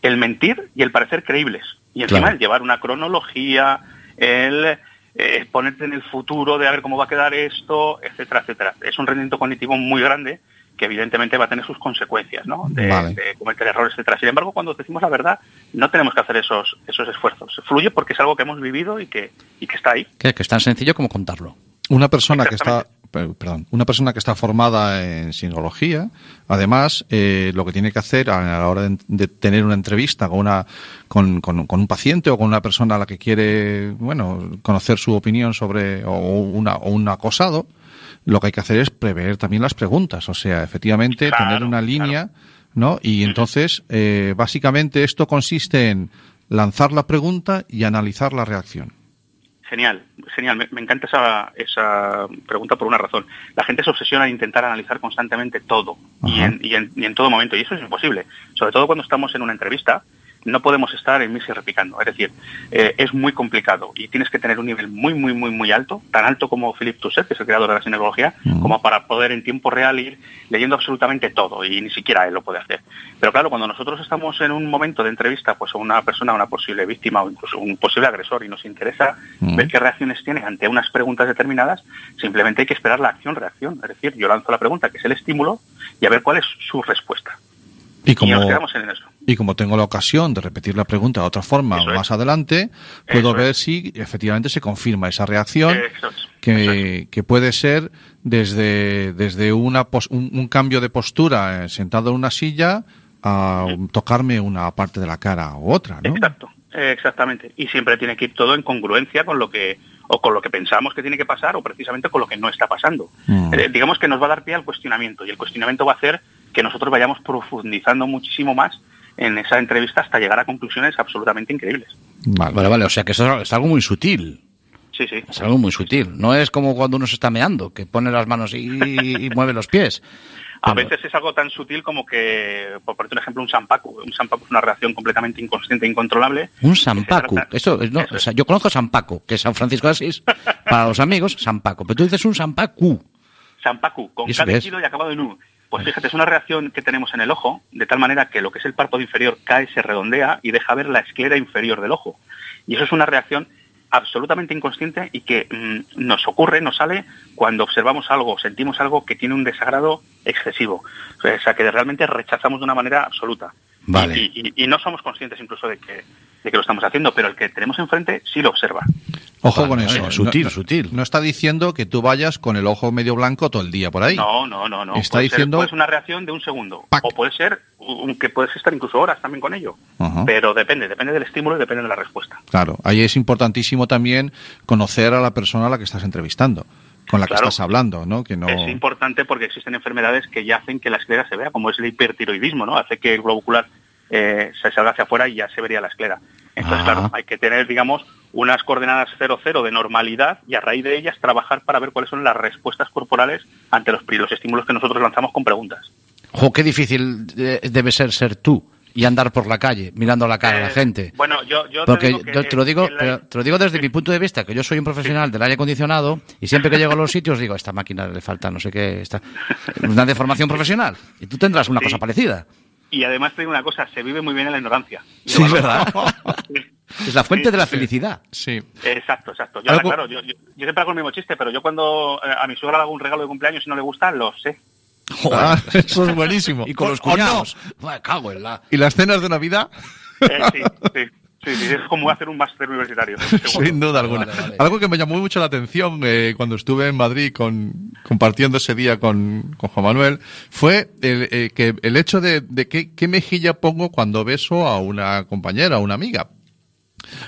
el mentir y el parecer creíbles. Y encima Claro. el llevar una cronología, el eh, ponerte en el futuro de a ver cómo va a quedar esto, etcétera, etcétera. Es un rendimiento cognitivo muy grande que evidentemente va a tener sus consecuencias, ¿no? De, Vale. de cometer errores, etcétera. Sin embargo, cuando decimos la verdad, no tenemos que hacer esos, esos esfuerzos. Fluye porque es algo que hemos vivido y que, y que está ahí. Que, que es tan sencillo como contarlo. Una persona que está, perdón, una persona que está formada en sinología, además, eh, lo que tiene que hacer a la hora de, de tener una entrevista con una, con, con- con un paciente o con una persona a la que quiere, bueno, conocer su opinión sobre o una, o un acosado, lo que hay que hacer es prever también las preguntas, o sea, efectivamente Claro, tener una línea, ¿no? Y entonces, eh, básicamente esto consiste en lanzar la pregunta y analizar la reacción. Genial, genial. Me, me encanta esa, esa pregunta por una razón. La gente se obsesiona en intentar analizar constantemente todo y en, y, en, y en todo momento. Y eso es imposible. Sobre todo cuando estamos en una entrevista, no podemos estar en misa y repicando. Es decir, eh, es muy complicado y tienes que tener un nivel muy, muy, muy, muy alto, tan alto como Philip Tusset, que es el creador de la sinología, como para poder en tiempo real ir leyendo absolutamente todo y ni siquiera él lo puede hacer. Pero claro, cuando nosotros estamos en un momento de entrevista pues a una persona, una posible víctima o incluso un posible agresor y nos interesa Mm. ver qué reacciones tiene ante unas preguntas determinadas, simplemente hay que esperar la acción-reacción. Es decir, yo lanzo la pregunta, que es el estímulo, y a ver cuál es su respuesta. Y Y como, nos quedamos en eso. Y como tengo la ocasión de repetir la pregunta de otra forma Eso es. más adelante, puedo Eso ver es. si efectivamente se confirma esa reacción que, que puede ser desde, desde una pos- un, un cambio de postura eh, sentado en una silla a tocarme una parte de la cara u otra, ¿no? Exacto, exactamente. Y siempre tiene que ir todo en congruencia con lo que o con lo que pensamos que tiene que pasar o precisamente con lo que no está pasando. Mm. Eh, digamos que nos va a dar pie al cuestionamiento y el cuestionamiento va a hacer que nosotros vayamos profundizando muchísimo más en esa entrevista hasta llegar a conclusiones absolutamente increíbles. Vale. Vale, vale, o sea que eso es algo muy sutil. Sí, sí. Es algo muy sutil. No es como cuando uno se está meando, que pone las manos y, y mueve los pies. A Pero- veces es algo tan sutil como que, por ponerte un ejemplo, un sampaku. Un sampaku es una reacción completamente inconsciente e incontrolable. Un Sampaku. trata- Eso, es- no, Eso o es. sea, yo conozco San Paco, que es San Francisco de Asís. Para los amigos, San Paco. Pero tú dices un Sampaku. Sampaku, con ¿Y eso K qué de es? kilo y acabado en U. Pues fíjate, es una reacción que tenemos en el ojo, de tal manera que lo que es el párpado inferior cae, se redondea y deja ver la esclera inferior del ojo. Y eso es una reacción absolutamente inconsciente y que mm, nos ocurre, nos sale cuando observamos algo, sentimos algo que tiene un desagrado excesivo. O sea, que realmente rechazamos de una manera absoluta. Vale. Y, y- y no somos conscientes incluso de que, de que lo estamos haciendo, pero el que tenemos enfrente sí lo observa. Ojo con eso. sutil, no, no- sutil. No está diciendo que tú vayas con el ojo medio blanco todo el día por ahí. No, no, no, no. Está puede ser- diciendo- puede ser una reacción de un segundo. Pac. O puede ser un- que puedes estar incluso horas también con ello. Ajá. Pero depende, depende del estímulo y depende de la respuesta. Claro, ahí es importantísimo también conocer a la persona a la que estás entrevistando, con la que Claro. estás hablando, ¿no? Que no. Es importante porque existen enfermedades que ya hacen que la esclera se vea, como es el hipertiroidismo, ¿no? Hace que el globo ocular eh, se salga hacia afuera y ya se vería la esclera. Entonces, claro, hay que tener, digamos, unas coordenadas 0-0 de normalidad y a raíz de ellas trabajar para ver cuáles son las respuestas corporales ante los, estímulos que nosotros lanzamos con preguntas. Jo, qué difícil eh, debe ser ser tú y andar por la calle mirando la cara a la Eh, gente. Bueno, yo, yo Porque te digo que yo te lo digo, en la- pero te lo digo desde mi punto de vista, que yo soy un profesional del aire acondicionado y siempre que llego a los sitios digo, a esta máquina le falta no sé qué, está una deformación profesional. Y tú tendrás una Sí. cosa parecida. Y además te digo una cosa, se vive muy bien en la ignorancia. Sí, es verdad. <laughs> Es la fuente Sí, de la sí. felicidad. Sí. Exacto, exacto. Yo, ahora, claro, yo, yo- yo siempre hago el mismo chiste, pero yo cuando eh, a mi suegra le hago un regalo de cumpleaños y no le gusta, lo sé. Ah, <laughs> eso es buenísimo. Y con los cuñados. Me cago en la... ¿Y las cenas de Navidad? Eh, sí, sí, sí, sí, es como hacer un máster universitario. <laughs> seguro. Sin duda alguna. Vale, vale. Algo que me llamó mucho la atención eh, cuando estuve en Madrid con, compartiendo ese día con, con Juan Manuel fue el, eh, que el hecho de, de qué, qué mejilla pongo cuando beso a una compañera, a una amiga.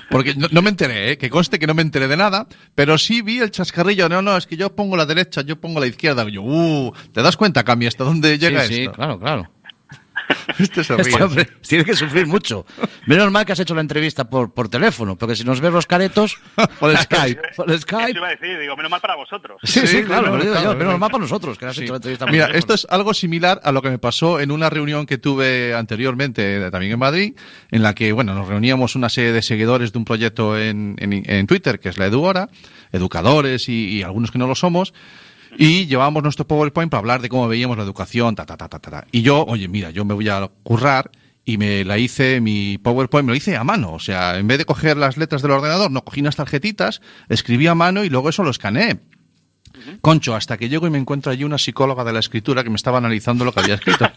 Porque no, no me enteré, ¿eh? que conste que no me enteré de nada, pero sí vi el chascarrillo. No, no, es que yo pongo la derecha, yo pongo la izquierda. Y yo, uh, ¿te das cuenta, Cami, hasta dónde llega sí, sí, claro, claro. <laughs> Este se ríe. Este hombre <laughs> tiene que sufrir mucho. Menos mal que has hecho la entrevista por, por teléfono, porque si nos ves los caretos... <laughs> Por Skype. Por Eso Skype. iba a decir, digo, menos mal para vosotros. Sí, sí, Sí, claro, menos no. mal para nosotros, que has Sí. hecho la entrevista por Mira, teléfono. esto es algo similar a lo que me pasó en una reunión que tuve anteriormente, eh, también en Madrid, en la que, bueno, nos reuníamos una serie de seguidores de un proyecto en, en, en Twitter, que es la Eduhora, educadores y, y algunos que no lo somos, y llevábamos nuestro PowerPoint para hablar de cómo veíamos la educación, ta, ta, ta, ta, ta. Y yo, oye, mira, yo me voy a currar y me la hice, mi PowerPoint me lo hice a mano. O sea, en vez de coger las letras del ordenador, no cogí unas tarjetitas, escribí a mano y luego eso lo escaneé. Concho, hasta que llego y me encuentro allí una psicóloga de la escritura que me estaba analizando lo que había escrito.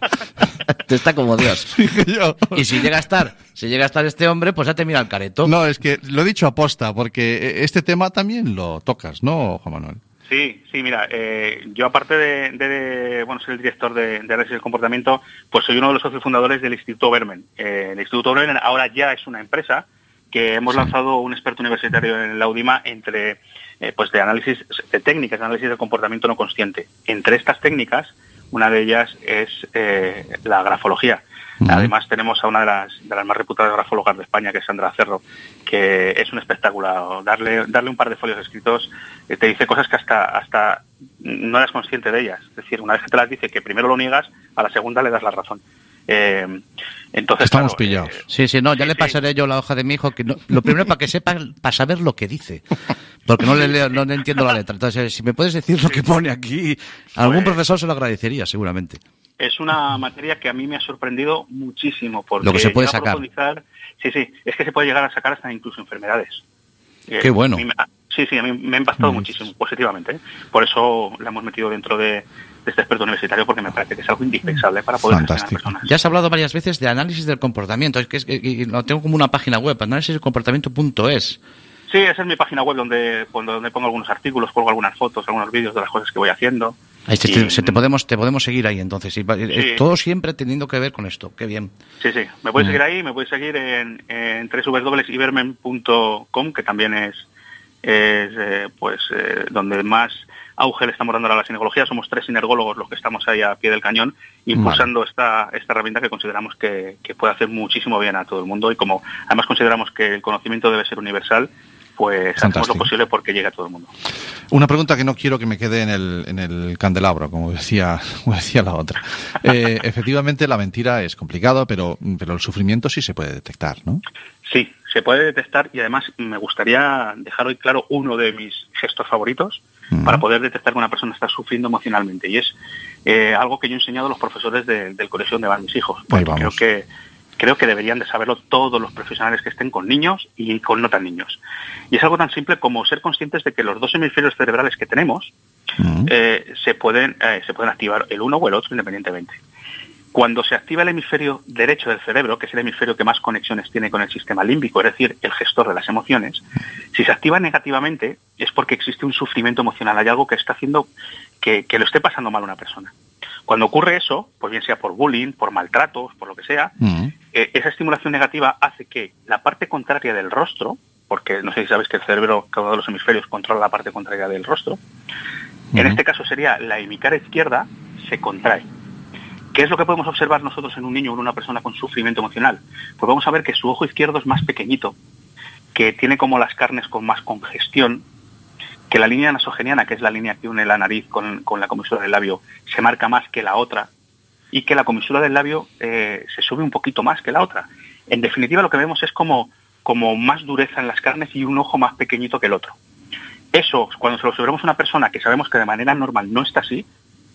Te <laughs> está como Dios. <laughs> Y si llega a estar, si llega a estar este hombre, pues ya te mira el careto. No, es que lo he dicho aposta, porque este tema también lo tocas, ¿no, Juan Manuel? Sí, sí, mira, eh, yo aparte de, de- bueno, ser el director de, de análisis del comportamiento, pues soy uno de los socios fundadores del Instituto Bermen. Eh, el Instituto Bermen ahora ya es una empresa que hemos lanzado un experto universitario en la UDIMA entre, eh, pues de análisis, de técnicas de análisis del comportamiento no consciente. Entre estas técnicas, una de ellas es la grafología. Además tenemos a una de las, de las más reputadas grafólogas de España, que es Sandra Cerro, que es un espectáculo. Darle, darle un par de folios escritos eh, te dice cosas que hasta, hasta no eras consciente de ellas. Es decir, una vez que te las dice que primero lo niegas, a la segunda le das la razón. Eh, entonces, Estamos claro, pillados. eh, Sí, sí, no, ya Sí, le sí. pasaré yo la hoja de mi hijo. Que no- lo primero para que sepa, para saber lo que dice. Porque no le leo, no le entiendo la letra. Entonces, si me puedes decir lo que pone aquí, algún Pues- profesor se lo agradecería, seguramente. Es una materia que a mí me ha sorprendido muchísimo porque Lo que se puede a sacar. profundizar- sí, sí, es que se puede llegar a sacar hasta incluso enfermedades. Eh, Qué bueno. a me- ah, sí, sí, a mí me ha impactado muchísimo, positivamente. ¿eh? Por eso la hemos metido dentro de, de este experto universitario porque me parece que es algo indispensable para poder Fantástico. personas. Ya has hablado varias veces de análisis del comportamiento. Es que, es que- lo tengo como una página web, analisisdelcomportamiento.es. Sí, esa es mi página web donde, donde pongo algunos artículos, pongo algunas fotos, algunos vídeos de las cosas que voy haciendo. Ahí se, Y- te, se te podemos, te podemos seguir ahí, entonces. Y eh, Sí. Todo siempre teniendo que ver con esto. Qué bien. Sí, sí. Me puedes Mm. seguir ahí, me puedes seguir en, en www.ibermen.com, que también es, es eh, pues eh, donde más auge le estamos dando a la sinergología. Somos tres sinergólogos los que estamos ahí a pie del cañón impulsando esta, esta herramienta que consideramos que, que puede hacer muchísimo bien a todo el mundo y como además consideramos que el conocimiento debe ser universal, pues hacemos Fantástico. lo posible porque llegue a todo el mundo. Una pregunta que no quiero que me quede en el, en el candelabro, como decía, <laughs> como decía la otra. Eh, efectivamente, la mentira es complicado, pero, pero el sufrimiento sí se puede detectar, ¿no? Sí, se puede detectar y además me gustaría dejar hoy claro uno de mis gestos favoritos para poder detectar que una persona está sufriendo emocionalmente y es eh, algo que yo he enseñado a los profesores de- del colegio donde van mis hijos. Porque creo que creo que deberían de saberlo todos los profesionales que estén con niños y con no tan niños. Y es algo tan simple como ser conscientes de que los dos hemisferios cerebrales que tenemos eh, se pueden eh, se pueden activar el uno o el otro independientemente. Cuando se activa el hemisferio derecho del cerebro, que es el hemisferio que más conexiones tiene con el sistema límbico, es decir, el gestor de las emociones, si se activa negativamente es porque existe un sufrimiento emocional, hay algo que está haciendo que, que lo esté pasando mal a una persona. Cuando ocurre eso, pues bien sea por bullying, por maltratos, por lo que sea, eh, esa estimulación negativa hace que la parte contraria del rostro, porque no sé si sabes que el cerebro, cada uno de los hemisferios, controla la parte contraria del rostro, en este caso sería la hemicara izquierda, se contrae. ¿Qué es lo que podemos observar nosotros en un niño o en una persona con sufrimiento emocional? Pues vamos a ver que su ojo izquierdo es más pequeñito, que tiene como las carnes con más congestión, que la línea nasogeniana, que es la línea que une la nariz con, con la comisura del labio, se marca más que la otra, y que la comisura del labio eh, se sube un poquito más que la otra. En definitiva, lo que vemos es como, como más dureza en las carnes y un ojo más pequeñito que el otro. Eso, cuando se lo observamos a una persona que sabemos que de manera normal no está así,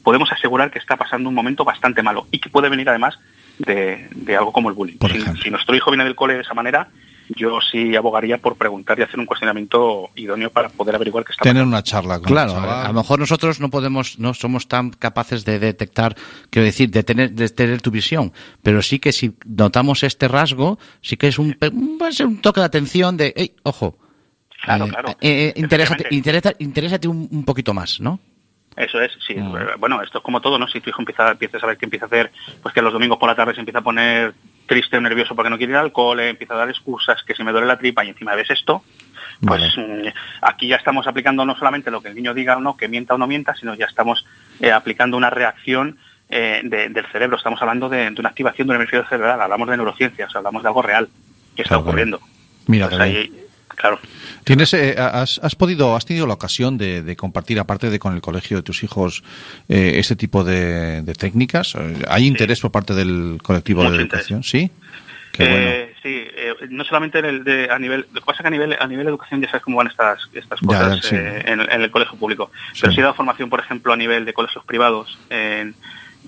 podemos asegurar que está pasando un momento bastante malo y que puede venir además de, de algo como el bullying. Por Si, si nuestro hijo viene del cole de esa manera, yo sí abogaría por preguntar y hacer un cuestionamiento idóneo para poder averiguar qué está Tener una charla con Claro, a lo mejor nosotros no podemos, no somos tan capaces de detectar, quiero decir, de tener, de tener tu visión, pero sí que si notamos este rasgo, sí que es un, pe- un- va a ser un toque de atención de, hey, ojo, Claro, eh, claro. eh, eh, interésate, un, un poquito más, ¿no? Eso es, sí. Eh, Bueno, esto es como todo, ¿no? Si tu hijo empieza, empieza a saber que empieza a hacer, pues que los domingos por la tarde se empieza a poner triste o nervioso porque no quiere ir al cole, empieza a dar excusas, que si me duele la tripa y encima ves esto, pues mm, aquí ya estamos aplicando no solamente lo que el niño diga o no, que mienta o no mienta, sino ya estamos eh, aplicando una reacción eh, de- del cerebro. Estamos hablando de, de una activación de un hemisferio cerebral, hablamos de neurociencias, hablamos de algo real que está Claro, ocurriendo. Mira, Pues ahí, claro. ¿Tienes, eh, has, has podido, has tenido la ocasión de, de compartir, aparte de con el colegio de tus hijos, eh, este tipo de, de técnicas? ¿Hay interés por parte del colectivo Mucho de interés. educación? Sí. Qué bueno. Eh, sí, eh, no solamente en el de, a nivel, lo que pasa es que a nivel, a nivel de educación ya sabes cómo van estas, estas Ya, cosas sí. eh, en, en el colegio público. Pero Sí. sí he dado formación, por ejemplo, a nivel de colegios privados, en,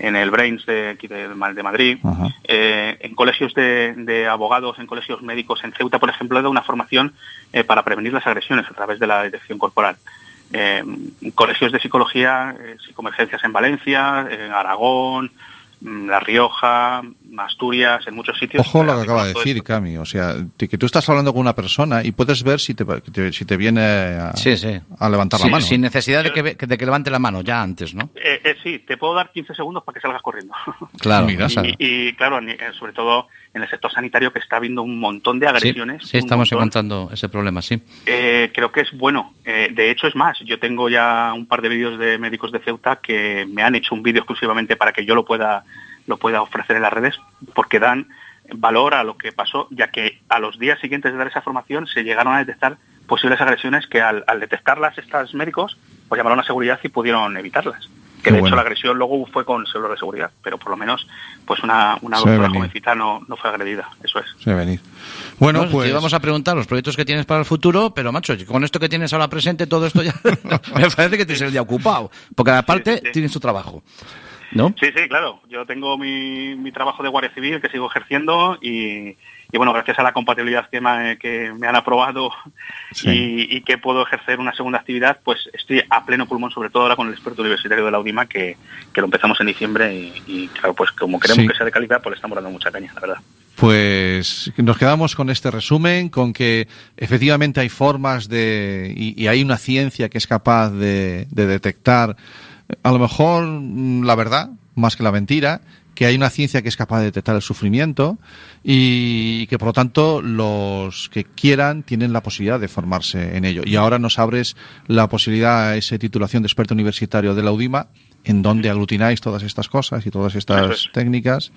en el Brains de, aquí de, de Madrid, eh, en colegios de, de abogados, en colegios médicos, en Ceuta, por ejemplo, he dado una formación eh, para prevenir las agresiones a través de la detección corporal. eh, colegios de psicología, psicomergencias en Valencia, en Aragón, mm, La Rioja, Asturias, en muchos sitios. Ojo lo que Eh, acaba de decir, esto. Cami. O sea, que tú estás hablando con una persona y puedes ver si te, que te- si te viene a, Sí, sí. a levantar Sí, la mano. Sin necesidad de que, ve- de que levante la mano, ya antes, ¿no? Eh, eh, sí, te puedo dar 15 segundos para que salgas corriendo. <laughs> Claro. Mira, y, y, claro, eh, sobre todo en el sector sanitario que está habiendo un montón de agresiones. sí, estamos montón. encontrando ese problema, sí. Eh, creo que es bueno. Eh, de hecho, es más, yo tengo ya un par de vídeos de médicos de Ceuta que me han hecho un vídeo exclusivamente para que yo lo pueda, lo pueda ofrecer en las redes, porque dan valor a lo que pasó, ya que a los días siguientes de dar esa formación se llegaron a detectar posibles agresiones que al, al detectarlas estos médicos, pues llamaron a seguridad y pudieron evitarlas. Que Qué de bueno. hecho la agresión luego fue con seguro de seguridad, pero por lo menos pues una, una Se doctora jovencita no, no fue agredida, eso es. Se ve venir. Bueno, Bueno, pues. te íbamos a preguntar los proyectos que tienes para el futuro, pero macho, con esto que tienes ahora presente, todo esto ya <laughs> me parece que tienes el día ocupado, porque aparte Sí, sí, sí. tienes tu trabajo, ¿no? Sí, sí, claro. Yo tengo mi, mi trabajo de guardia civil que sigo ejerciendo y, y, bueno, gracias a la compatibilidad que me, que me han aprobado Sí. y, y que puedo ejercer una segunda actividad, pues estoy a pleno pulmón, sobre todo ahora con el experto universitario de la UDIMA, que, que lo empezamos en diciembre y, y, claro, pues como queremos Sí. que sea de calidad, pues le estamos dando mucha caña, la verdad. Pues nos quedamos con este resumen, con que efectivamente hay formas de. y, y hay una ciencia que es capaz de, de detectar, a lo mejor mm, la verdad, más que la mentira, que hay una ciencia que es capaz de detectar el sufrimiento y que por lo tanto los que quieran tienen la posibilidad de formarse en ello. Y ahora nos abres la posibilidad a esa titulación de experto universitario de la UDIMA, en donde aglutináis todas estas cosas y todas estas es. técnicas.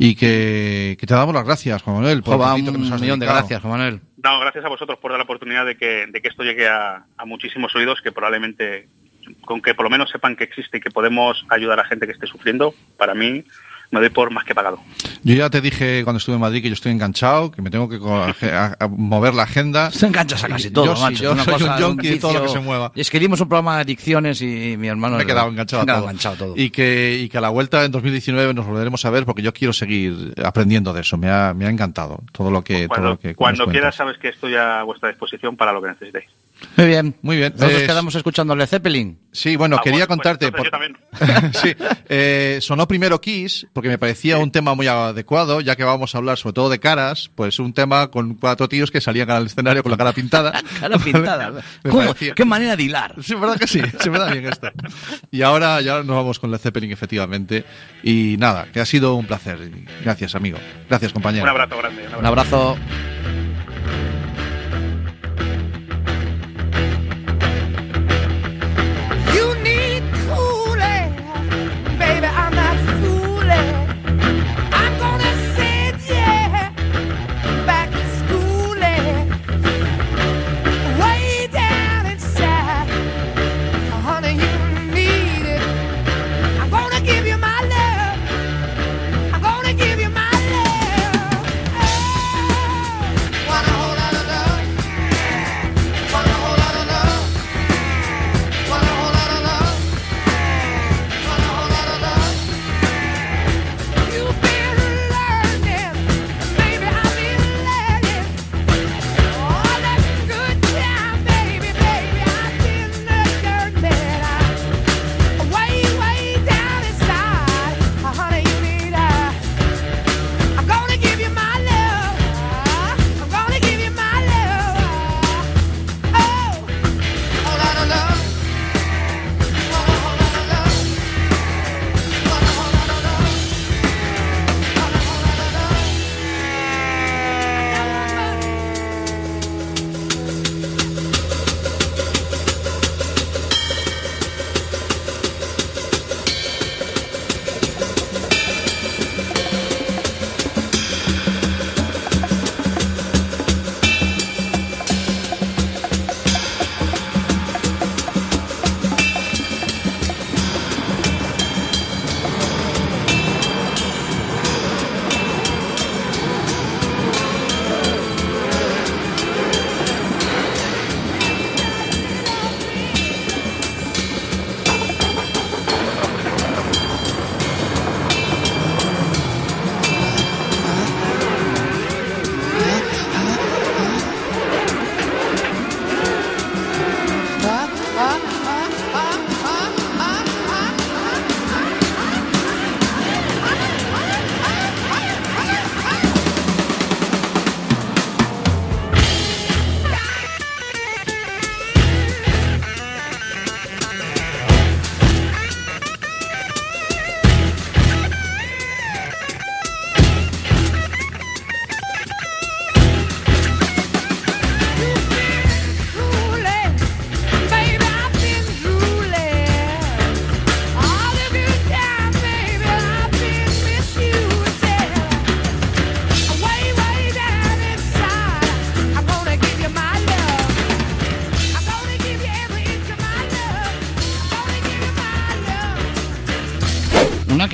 Y que, que te damos las gracias, Juan Manuel, por el ratito que nos un has millón de gracias, Juan Manuel. No, gracias a vosotros por dar la oportunidad de que, de que esto llegue a, a muchísimos oídos que probablemente, con que por lo menos sepan que existe y que podemos ayudar a gente que esté sufriendo, para mí me doy por más que pagado. Yo ya te dije cuando estuve en Madrid que yo estoy enganchado, que me tengo que <laughs> a- a- mover la agenda. Se enganchas a casi todo, yo sí, macho. yo es una soy cosa, un junkie de todo lo que se mueva. Y escribimos un programa de adicciones y mi hermano... Me he quedado enganchado a todo. enganchado todo. Y que, y que a la vuelta en 2019 nos volveremos a ver porque yo quiero seguir aprendiendo de eso. Me ha, me ha encantado todo lo que, todo Cuando, lo que cuando quieras sabes que estoy a vuestra disposición para lo que necesitéis. Muy bien. Muy bien. Nosotros Eh, quedamos escuchando Led Zeppelin. Sí, bueno, Ah, quería bueno, pues contarte. entonces por- yo también. <laughs> sí, eh, sonó primero Kiss, porque me parecía un tema muy adecuado, ya que vamos a hablar sobre todo de caras, pues un tema con cuatro tíos que salían al escenario con la cara pintada. <laughs> Cara pintada. <laughs> ¿Cómo? Qué manera de hilar. Sí, verdad que sí, se me da bien esto. Y ahora ya nos vamos con Led Zeppelin, efectivamente. Y nada, que ha sido un placer. Gracias, amigo. Gracias, compañero. Un abrazo grande. un Un abrazo.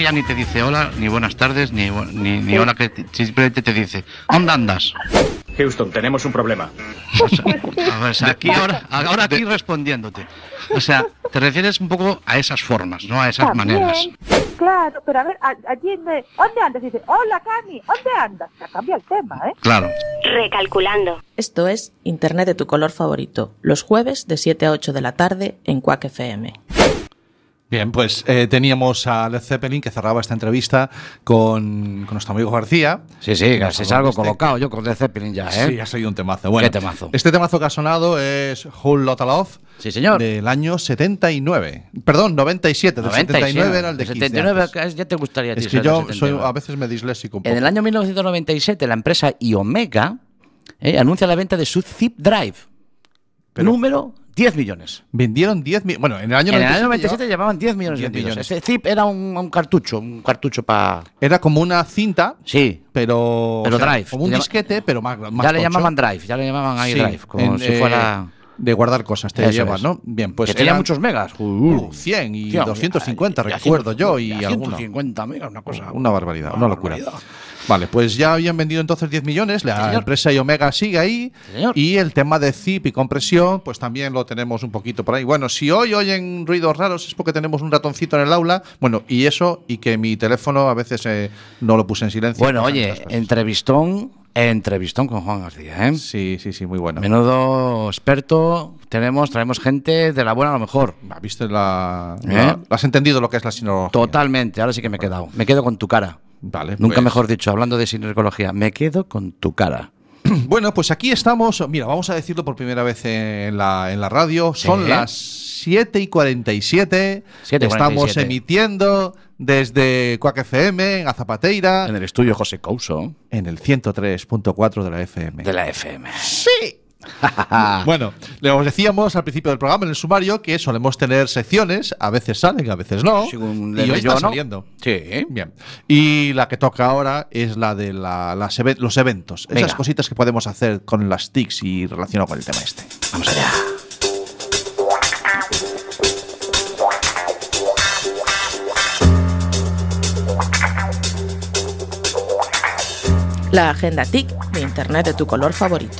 Ya ni te dice hola, ni buenas tardes, ni, ni, ni hola, que te- simplemente te dice, ¿dónde andas? Houston, tenemos un problema. A ver, o sea, aquí ahora, ahora aquí respondiéndote. O sea, te refieres un poco a esas formas, no a esas También, maneras. Claro, pero a ver, allí me... ¿Dónde andas? Dice, hola, Cami, ¿dónde andas? Se cambia el tema, ¿eh? Claro. Recalculando. Esto es Internet de tu color favorito, los jueves de 7 a 8 de la tarde en Quack FM. Bien, pues eh, teníamos a Led Zeppelin que cerraba esta entrevista con, con nuestro amigo García. Sí, sí, es habló algo este- colocado yo con Led Zeppelin ya, ¿eh? Sí, ha salido un temazo. Bueno, Qué temazo. Este temazo que ha sonado es Whole Lotta Love. Sí, señor. Del año 79. Perdón, 97. Del 79 era el de 15 79 antes. ya te gustaría a ti Es que yo soy, 79. a veces me disléxico un poco. En el año 1997, la empresa Iomega eh, anuncia la venta de su Zip Drive. número 10 millones. Vendieron 10 millones. Bueno, en el año en el 97 año 97 llevaba- llevaban 10 millones 10 vendidos. millones. Ese Zip era un, un cartucho, un cartucho para... Era como una cinta. Sí. Pero. Pero o sea, drive. Como un disquete, pero más. más ya le tocho. llamaban Drive, ya le llamaban Sí, Drive, como en, si eh, fuera... De guardar cosas, te llevas. ¿no? Bien, pues. que tenía eran- muchos megas. Uh, 100 y 100, 250, y a recuerdo 100, yo, y, y a alguna. 150 megas, una cosa... Una barbaridad, una locura. Vale, pues ya habían vendido entonces 10 millones, la señor. empresa Iomega sigue ahí y el tema de zip y compresión, pues también lo tenemos un poquito por ahí. Bueno, si hoy oyen ruidos raros es porque tenemos un ratoncito en el aula, bueno, y eso, y que mi teléfono a veces eh, no lo puse en silencio. Bueno, Pasan oye, entrevistón, entrevistón con Juan García, ¿eh? Sí, sí, sí, muy bueno. Menudo experto, tenemos, traemos gente de la buena a lo mejor. ¿Viste la, ¿Eh? la- ¿Has entendido lo que es la sinología? Totalmente, ahora sí que me he quedado. Me quedo con tu cara. Vale, Nunca pues- mejor dicho, hablando de sinergología, me quedo con tu cara. <clears throat> Bueno, pues aquí estamos. Mira, vamos a decirlo por primera vez en la, en la radio. Son las 7 y 47. 7 y Estamos 47. emitiendo desde Cuac FM, en Azapateira. En el estudio José Couso. En el 103.4 de la FM. De la FM. ¡Sí! <laughs> bueno, le os decíamos al principio del programa, en el sumario, que solemos tener secciones. A veces salen, a veces no. Según y hoy yo, está ¿no? saliendo. Sí. Bien. Y la que toca ahora es la de la- las eve- los eventos. Esas cositas que podemos hacer con las TICs y relacionado con el tema este. Vamos allá. La agenda TIC de Internet de tu color favorito.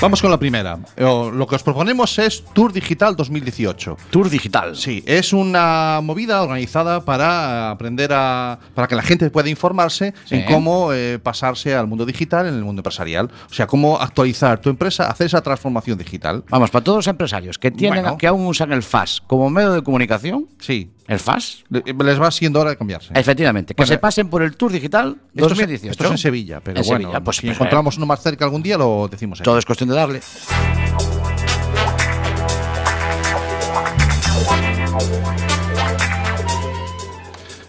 Vamos con la primera. Eh, Lo que os proponemos es Tour Digital 2018. Tour Digital. Sí, es una movida organizada para aprender a. para que la gente pueda informarse Sí. en cómo eh, pasarse al mundo digital en el mundo empresarial. O sea, cómo actualizar tu empresa, hacer esa transformación digital. Vamos, para todos los empresarios que tienen Bueno. que aún usan el FAS como medio de comunicación, Sí. El FAS, Le- Les va siendo hora de cambiarse. efectivamente, que Bueno, se pasen por el Tour Digital Esto es- 2018. Esto es en Sevilla, pero En bueno, Sevilla, pues, si pues, encontramos uno más cerca algún día lo decimos. ahí. Todo es cuestión de darle.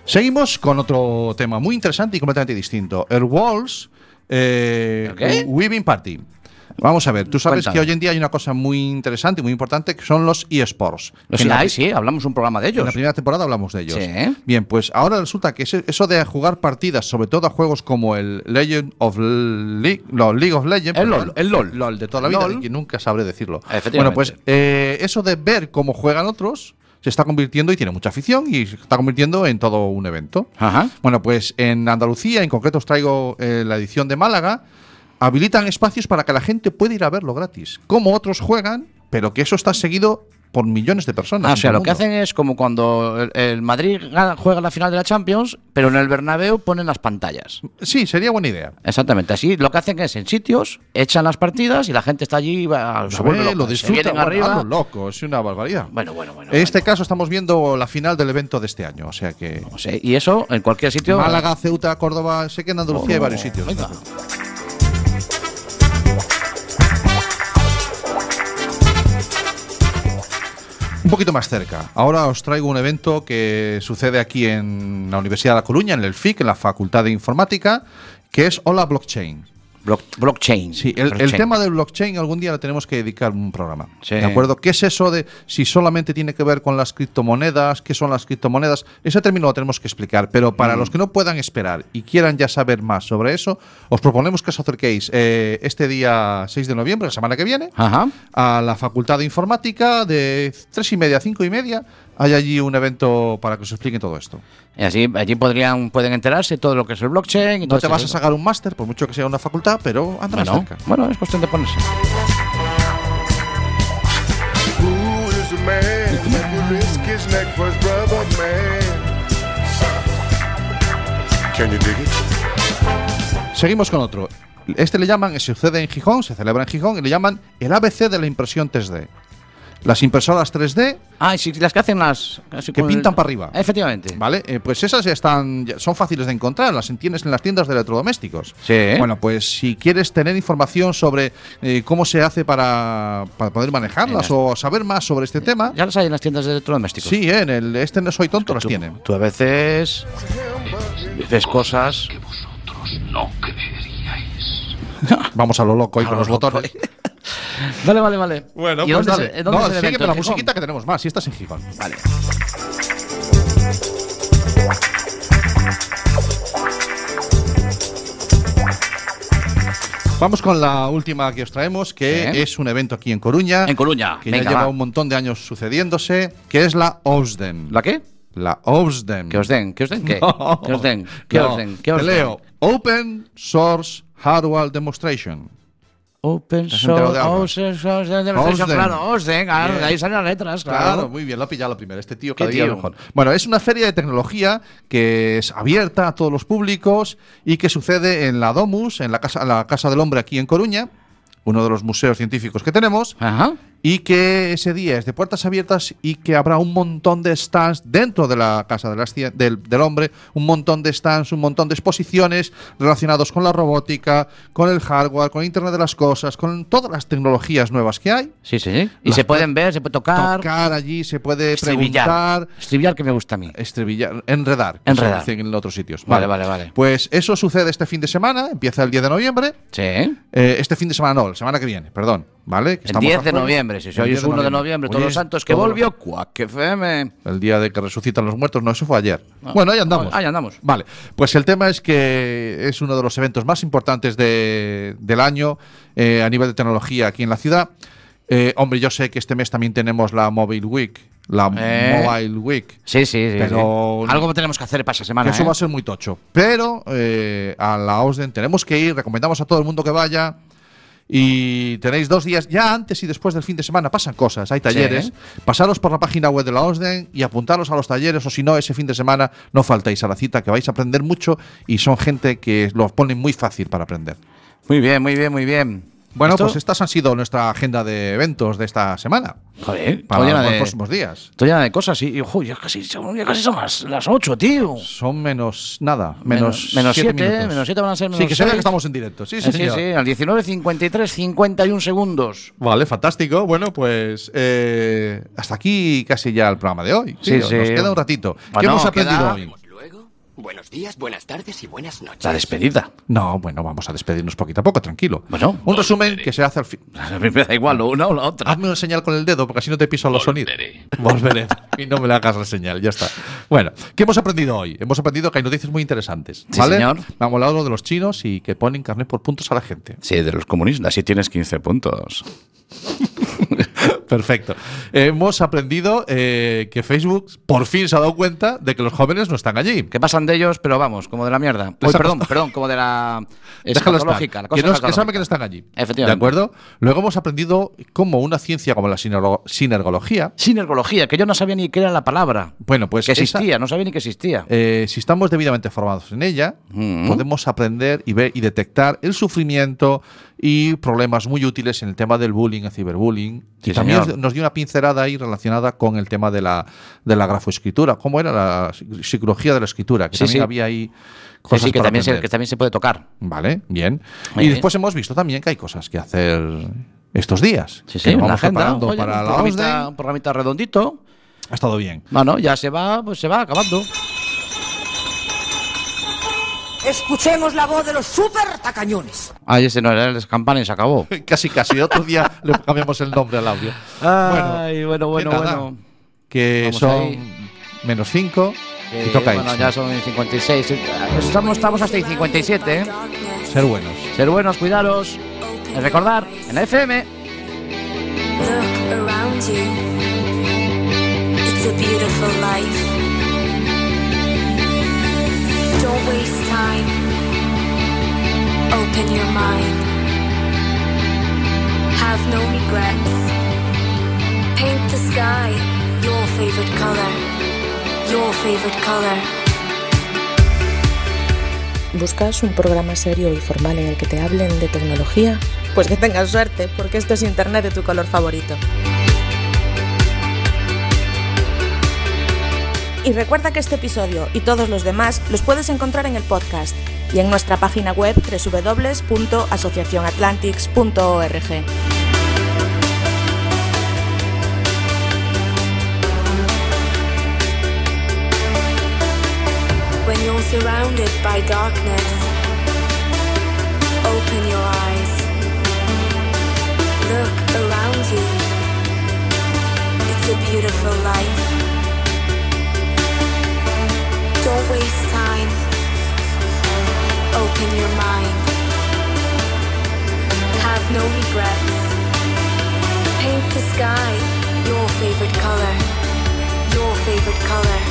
Seguimos con otro tema muy interesante y completamente distinto. El Walls eh. Weaving Party. Vamos a ver, tú sabes Cuéntame. que hoy en día hay una cosa muy interesante y muy importante que son los eSports. Los En la- hay, sí, hablamos un programa de En la ellos. primera temporada hablamos de ellos. Sí. Bien, pues ahora resulta que eso de jugar partidas, sobre todo a juegos como el Legend of League, no, League of Legends, El LOL, el LOL. de toda la vida, LOL. que nunca sabré decirlo. Bueno, pues eh, eso de ver cómo juegan otros se está convirtiendo y tiene mucha afición y se está convirtiendo en todo un evento. Ajá. Bueno, pues en Andalucía, en concreto os traigo eh, la edición de Málaga, habilitan espacios para que la gente pueda ir a verlo gratis. Como otros juegan, pero que eso está seguido por millones de personas. Ah, o sea, lo que hacen es como cuando el, el Madrid gana- juega la final de la Champions, pero en el Bernabéu ponen las pantallas. Sí, sería buena idea. Exactamente, así lo que hacen es en sitios, echan las partidas y la gente está allí, va, se vuelve loca, lo se disfruta, vienen bueno, arriba. loco, es una barbaridad. Bueno, bueno, bueno. en este caso estamos viendo la final del evento de este año, o sea que No sé, y eso en cualquier sitio. Málaga, Ceuta, Córdoba, sé que en Andalucía hay Oh, varios sitios. venga. Un poquito más cerca. Ahora os traigo un evento que sucede aquí en la Universidad de La Coruña, en el FIC, en la Facultad de Informática, que es Hola Blockchain. Block- blockchain. Sí, el, tema del blockchain algún día le tenemos que dedicar un programa. Sí. ¿De acuerdo? ¿Qué es eso de si solamente tiene que ver con las criptomonedas? ¿Qué son las criptomonedas? Ese término lo tenemos que explicar. Pero para Mm. los que no puedan esperar y quieran ya saber más sobre eso, os proponemos que os acerquéis eh, este día 6 de noviembre, la semana que viene, Ajá. a la Facultad de Informática de 3 y media a 5 y media. Hay allí un evento para que os expliquen todo esto. Y así allí podrían, pueden enterarse todo lo que es el blockchain. Y No todo te vas a sacar un máster, por mucho que sea una facultad, pero andarás Bueno, cerca. bueno, es cuestión de ponerse. Seguimos con otro. Este le llaman, se sucede en Gijón, se celebra en Gijón y le llaman el ABC de la impresión 3D. Las impresoras 3D Ah, y sí, las que hacen las. así que como el- pintan para arriba. Efectivamente. ¿Vale? Eh, pues esas ya están, ya son fáciles de encontrar, las tienes en las tiendas de electrodomésticos. Sí. Bueno, pues si quieres tener información sobre eh, cómo se hace para, para poder manejarlas o saber más sobre este tema, Ya las hay en las tiendas de electrodomésticos. sí, eh, en el Este No Soy Tonto las Tú, tiene. tú a veces ves cosas. <laughs> Vamos a lo loco ahí A con lo los loco botones. Vale, vale, vale. Bueno, ¿Y pues dónde dale. se- dónde No, es el sigue con la musiquita que tenemos más, si estás en Gijón. Vale. Vamos con la última que os traemos, que Sí. es un evento aquí en Coruña. En Coruña. Que Venga, ya lleva va. un montón de años sucediéndose, que es la OSDEN. ¿La qué? La OSDEN. ¿Que os den? ¿Que os den qué? <laughs> No. ¿Que os den? ¿Qué No. os den? ¿Qué os Te den? leo. Open Source Hardware Demonstration. Open ¿Te has enterado source, claro, Bien. ahí salen las letras, claro. Claro, muy bien, lo ha pillado la primera. Este tío ¿Qué cada día tío? mejor. Bueno, es una feria de tecnología que es abierta a todos los públicos y que sucede en la Domus, en la casa, la casa del Hombre aquí en Coruña, uno de los museos científicos que tenemos. Ajá. Y que ese día es de puertas abiertas y que habrá un montón de stands dentro de la Casa de las Cien- del, del Hombre, un montón de stands, un montón de exposiciones relacionados con la robótica, con el hardware, con Internet de las Cosas, con todas las tecnologías nuevas que hay. Sí, sí. Y se pu- pueden ver, se puede tocar. Tocar allí, se puede preguntar. Estribillar que me gusta a mí. Estribillar, enredar, Enredar. se dice en otros sitios. Vale, vale, vale. Pues eso sucede este fin de semana, empieza el 10 de noviembre. Sí. Eh, este fin de semana no, la semana que viene, perdón. ¿Vale? Que El estamos 10 a de noviembre, si El se oye 10 1 de noviembre, todos los santos que volvió, Quack FM. El día de que resucitan los muertos, no, eso fue ayer. bueno, ahí andamos. Ahí andamos. Vale, pues el tema es que es uno de los eventos más importantes de- del año eh, a nivel de tecnología aquí en la ciudad. Eh, hombre, yo sé que este mes también tenemos la Mobile Week. La Eh. Mobile Week. Sí, sí, sí. Pero- sí. Algo tenemos que hacer para esa semana. Eso va a ser muy tocho. Pero a la OSDEN tenemos que ir, recomendamos a todo el mundo que vaya. Y tenéis dos días, ya antes y después del fin de semana, pasan cosas, hay talleres. Sí. Pasaros por la página web de la OSDEN y apuntaros a los talleres, o si no, ese fin de semana no faltéis a la cita, que vais a aprender mucho y son gente que lo ponen muy fácil para aprender. Muy bien, muy bien, muy bien. Bueno, Esto- pues estas han sido nuestra agenda de eventos de esta semana. Joder, para llena los de- próximos días. Estoy llena de cosas y, ojo, ya casi, son- ya casi son las, las 8, tío. Son menos nada, Menos- menos, menos siete menos van a ser Sí, menos que se vea que estamos en directo. Sí, sí, sí, señor. sí, al 19, 53, 51 segundos. Vale, fantástico. Bueno, pues eh, hasta aquí casi ya el programa de hoy. Sí, nos sí. queda un ratito. ¿Qué hemos aprendido queda- hoy? Buenos días, buenas tardes y buenas noches. La despedida. No, bueno, vamos a despedirnos poquito a poco, tranquilo. Bueno, un resumen que se hace al fin. <laughs> A mí me da igual, una o la otra. Hazme una señal con el dedo, porque así no te piso los sonidos. Volveré. y no me le hagas la señal, ya está. Bueno, ¿qué hemos aprendido hoy? Hemos aprendido que hay noticias muy interesantes. Sí, ¿vale? señor. Hemos hablado de los chinos y que ponen carnet por puntos a la gente. Sí, de los comunistas, sí tienes 15 puntos. <laughs> <laughs> Perfecto. Hemos aprendido eh, que Facebook por fin se ha dado cuenta de que los jóvenes no están allí. Que pasan de ellos, pero vamos, como de la mierda. Uy, perdón, perdón, como de la <laughs> Déjalo escatológica. estar. La que, no- que saben que no están allí. Efectivamente. ¿De acuerdo? Luego hemos aprendido cómo una ciencia como la sinergo- sinergología. Sinergología, que yo no sabía ni qué era la palabra. Bueno, pues que esa- existía, no sabía ni que existía. eh, si estamos debidamente formados en ella, Mm. podemos aprender y ver y detectar el sufrimiento y problemas muy útiles en el tema del bullying, el ciberbullying. Sí, también señor. nos dio una pincelada ahí relacionada con el tema de la, de la grafoescritura. ¿Cómo era la psicología de la escritura? Que Sí, también sí. había ahí cosas sí, que también, se, que también se puede tocar. Vale, bien. Muy y bien. después hemos visto también que hay cosas que hacer estos días. Sí, sí, vamos agenda. oye, para un, la programita, un programita redondito. Ha estado bien. Bueno, ya se va, pues se va acabando. Escuchemos la voz de los super tacañones. Ah, ese no era el campana y se acabó. <laughs> casi, casi. Otro día le cambiamos el nombre al audio. Ay, bueno, bueno, que nada, bueno. Que Vamos son ahí. menos 5 y toca bueno, ya son 56. Estamos, estamos hasta el 57, ¿eh? Ser buenos. Ser buenos, cuidaros. Y recordar, en la FM. Look around you. It's a beautiful life. Time. Open your mind. Have no regrets. Paint the sky your favorite color. Your favorite color. ¿Buscas un programa serio y formal en el que te hablen de tecnología? Pues que tengas suerte, porque esto es Internet de tu color favorito. Y recuerda que este episodio y todos los demás los puedes encontrar en el podcast y en nuestra página web www.asociacionatlantics.org. When you're surrounded by darkness, open your eyes. Look around you. It's a beautiful life. Don't waste time. Open your mind. Have no regrets. Paint the sky your favorite color. Your favorite color.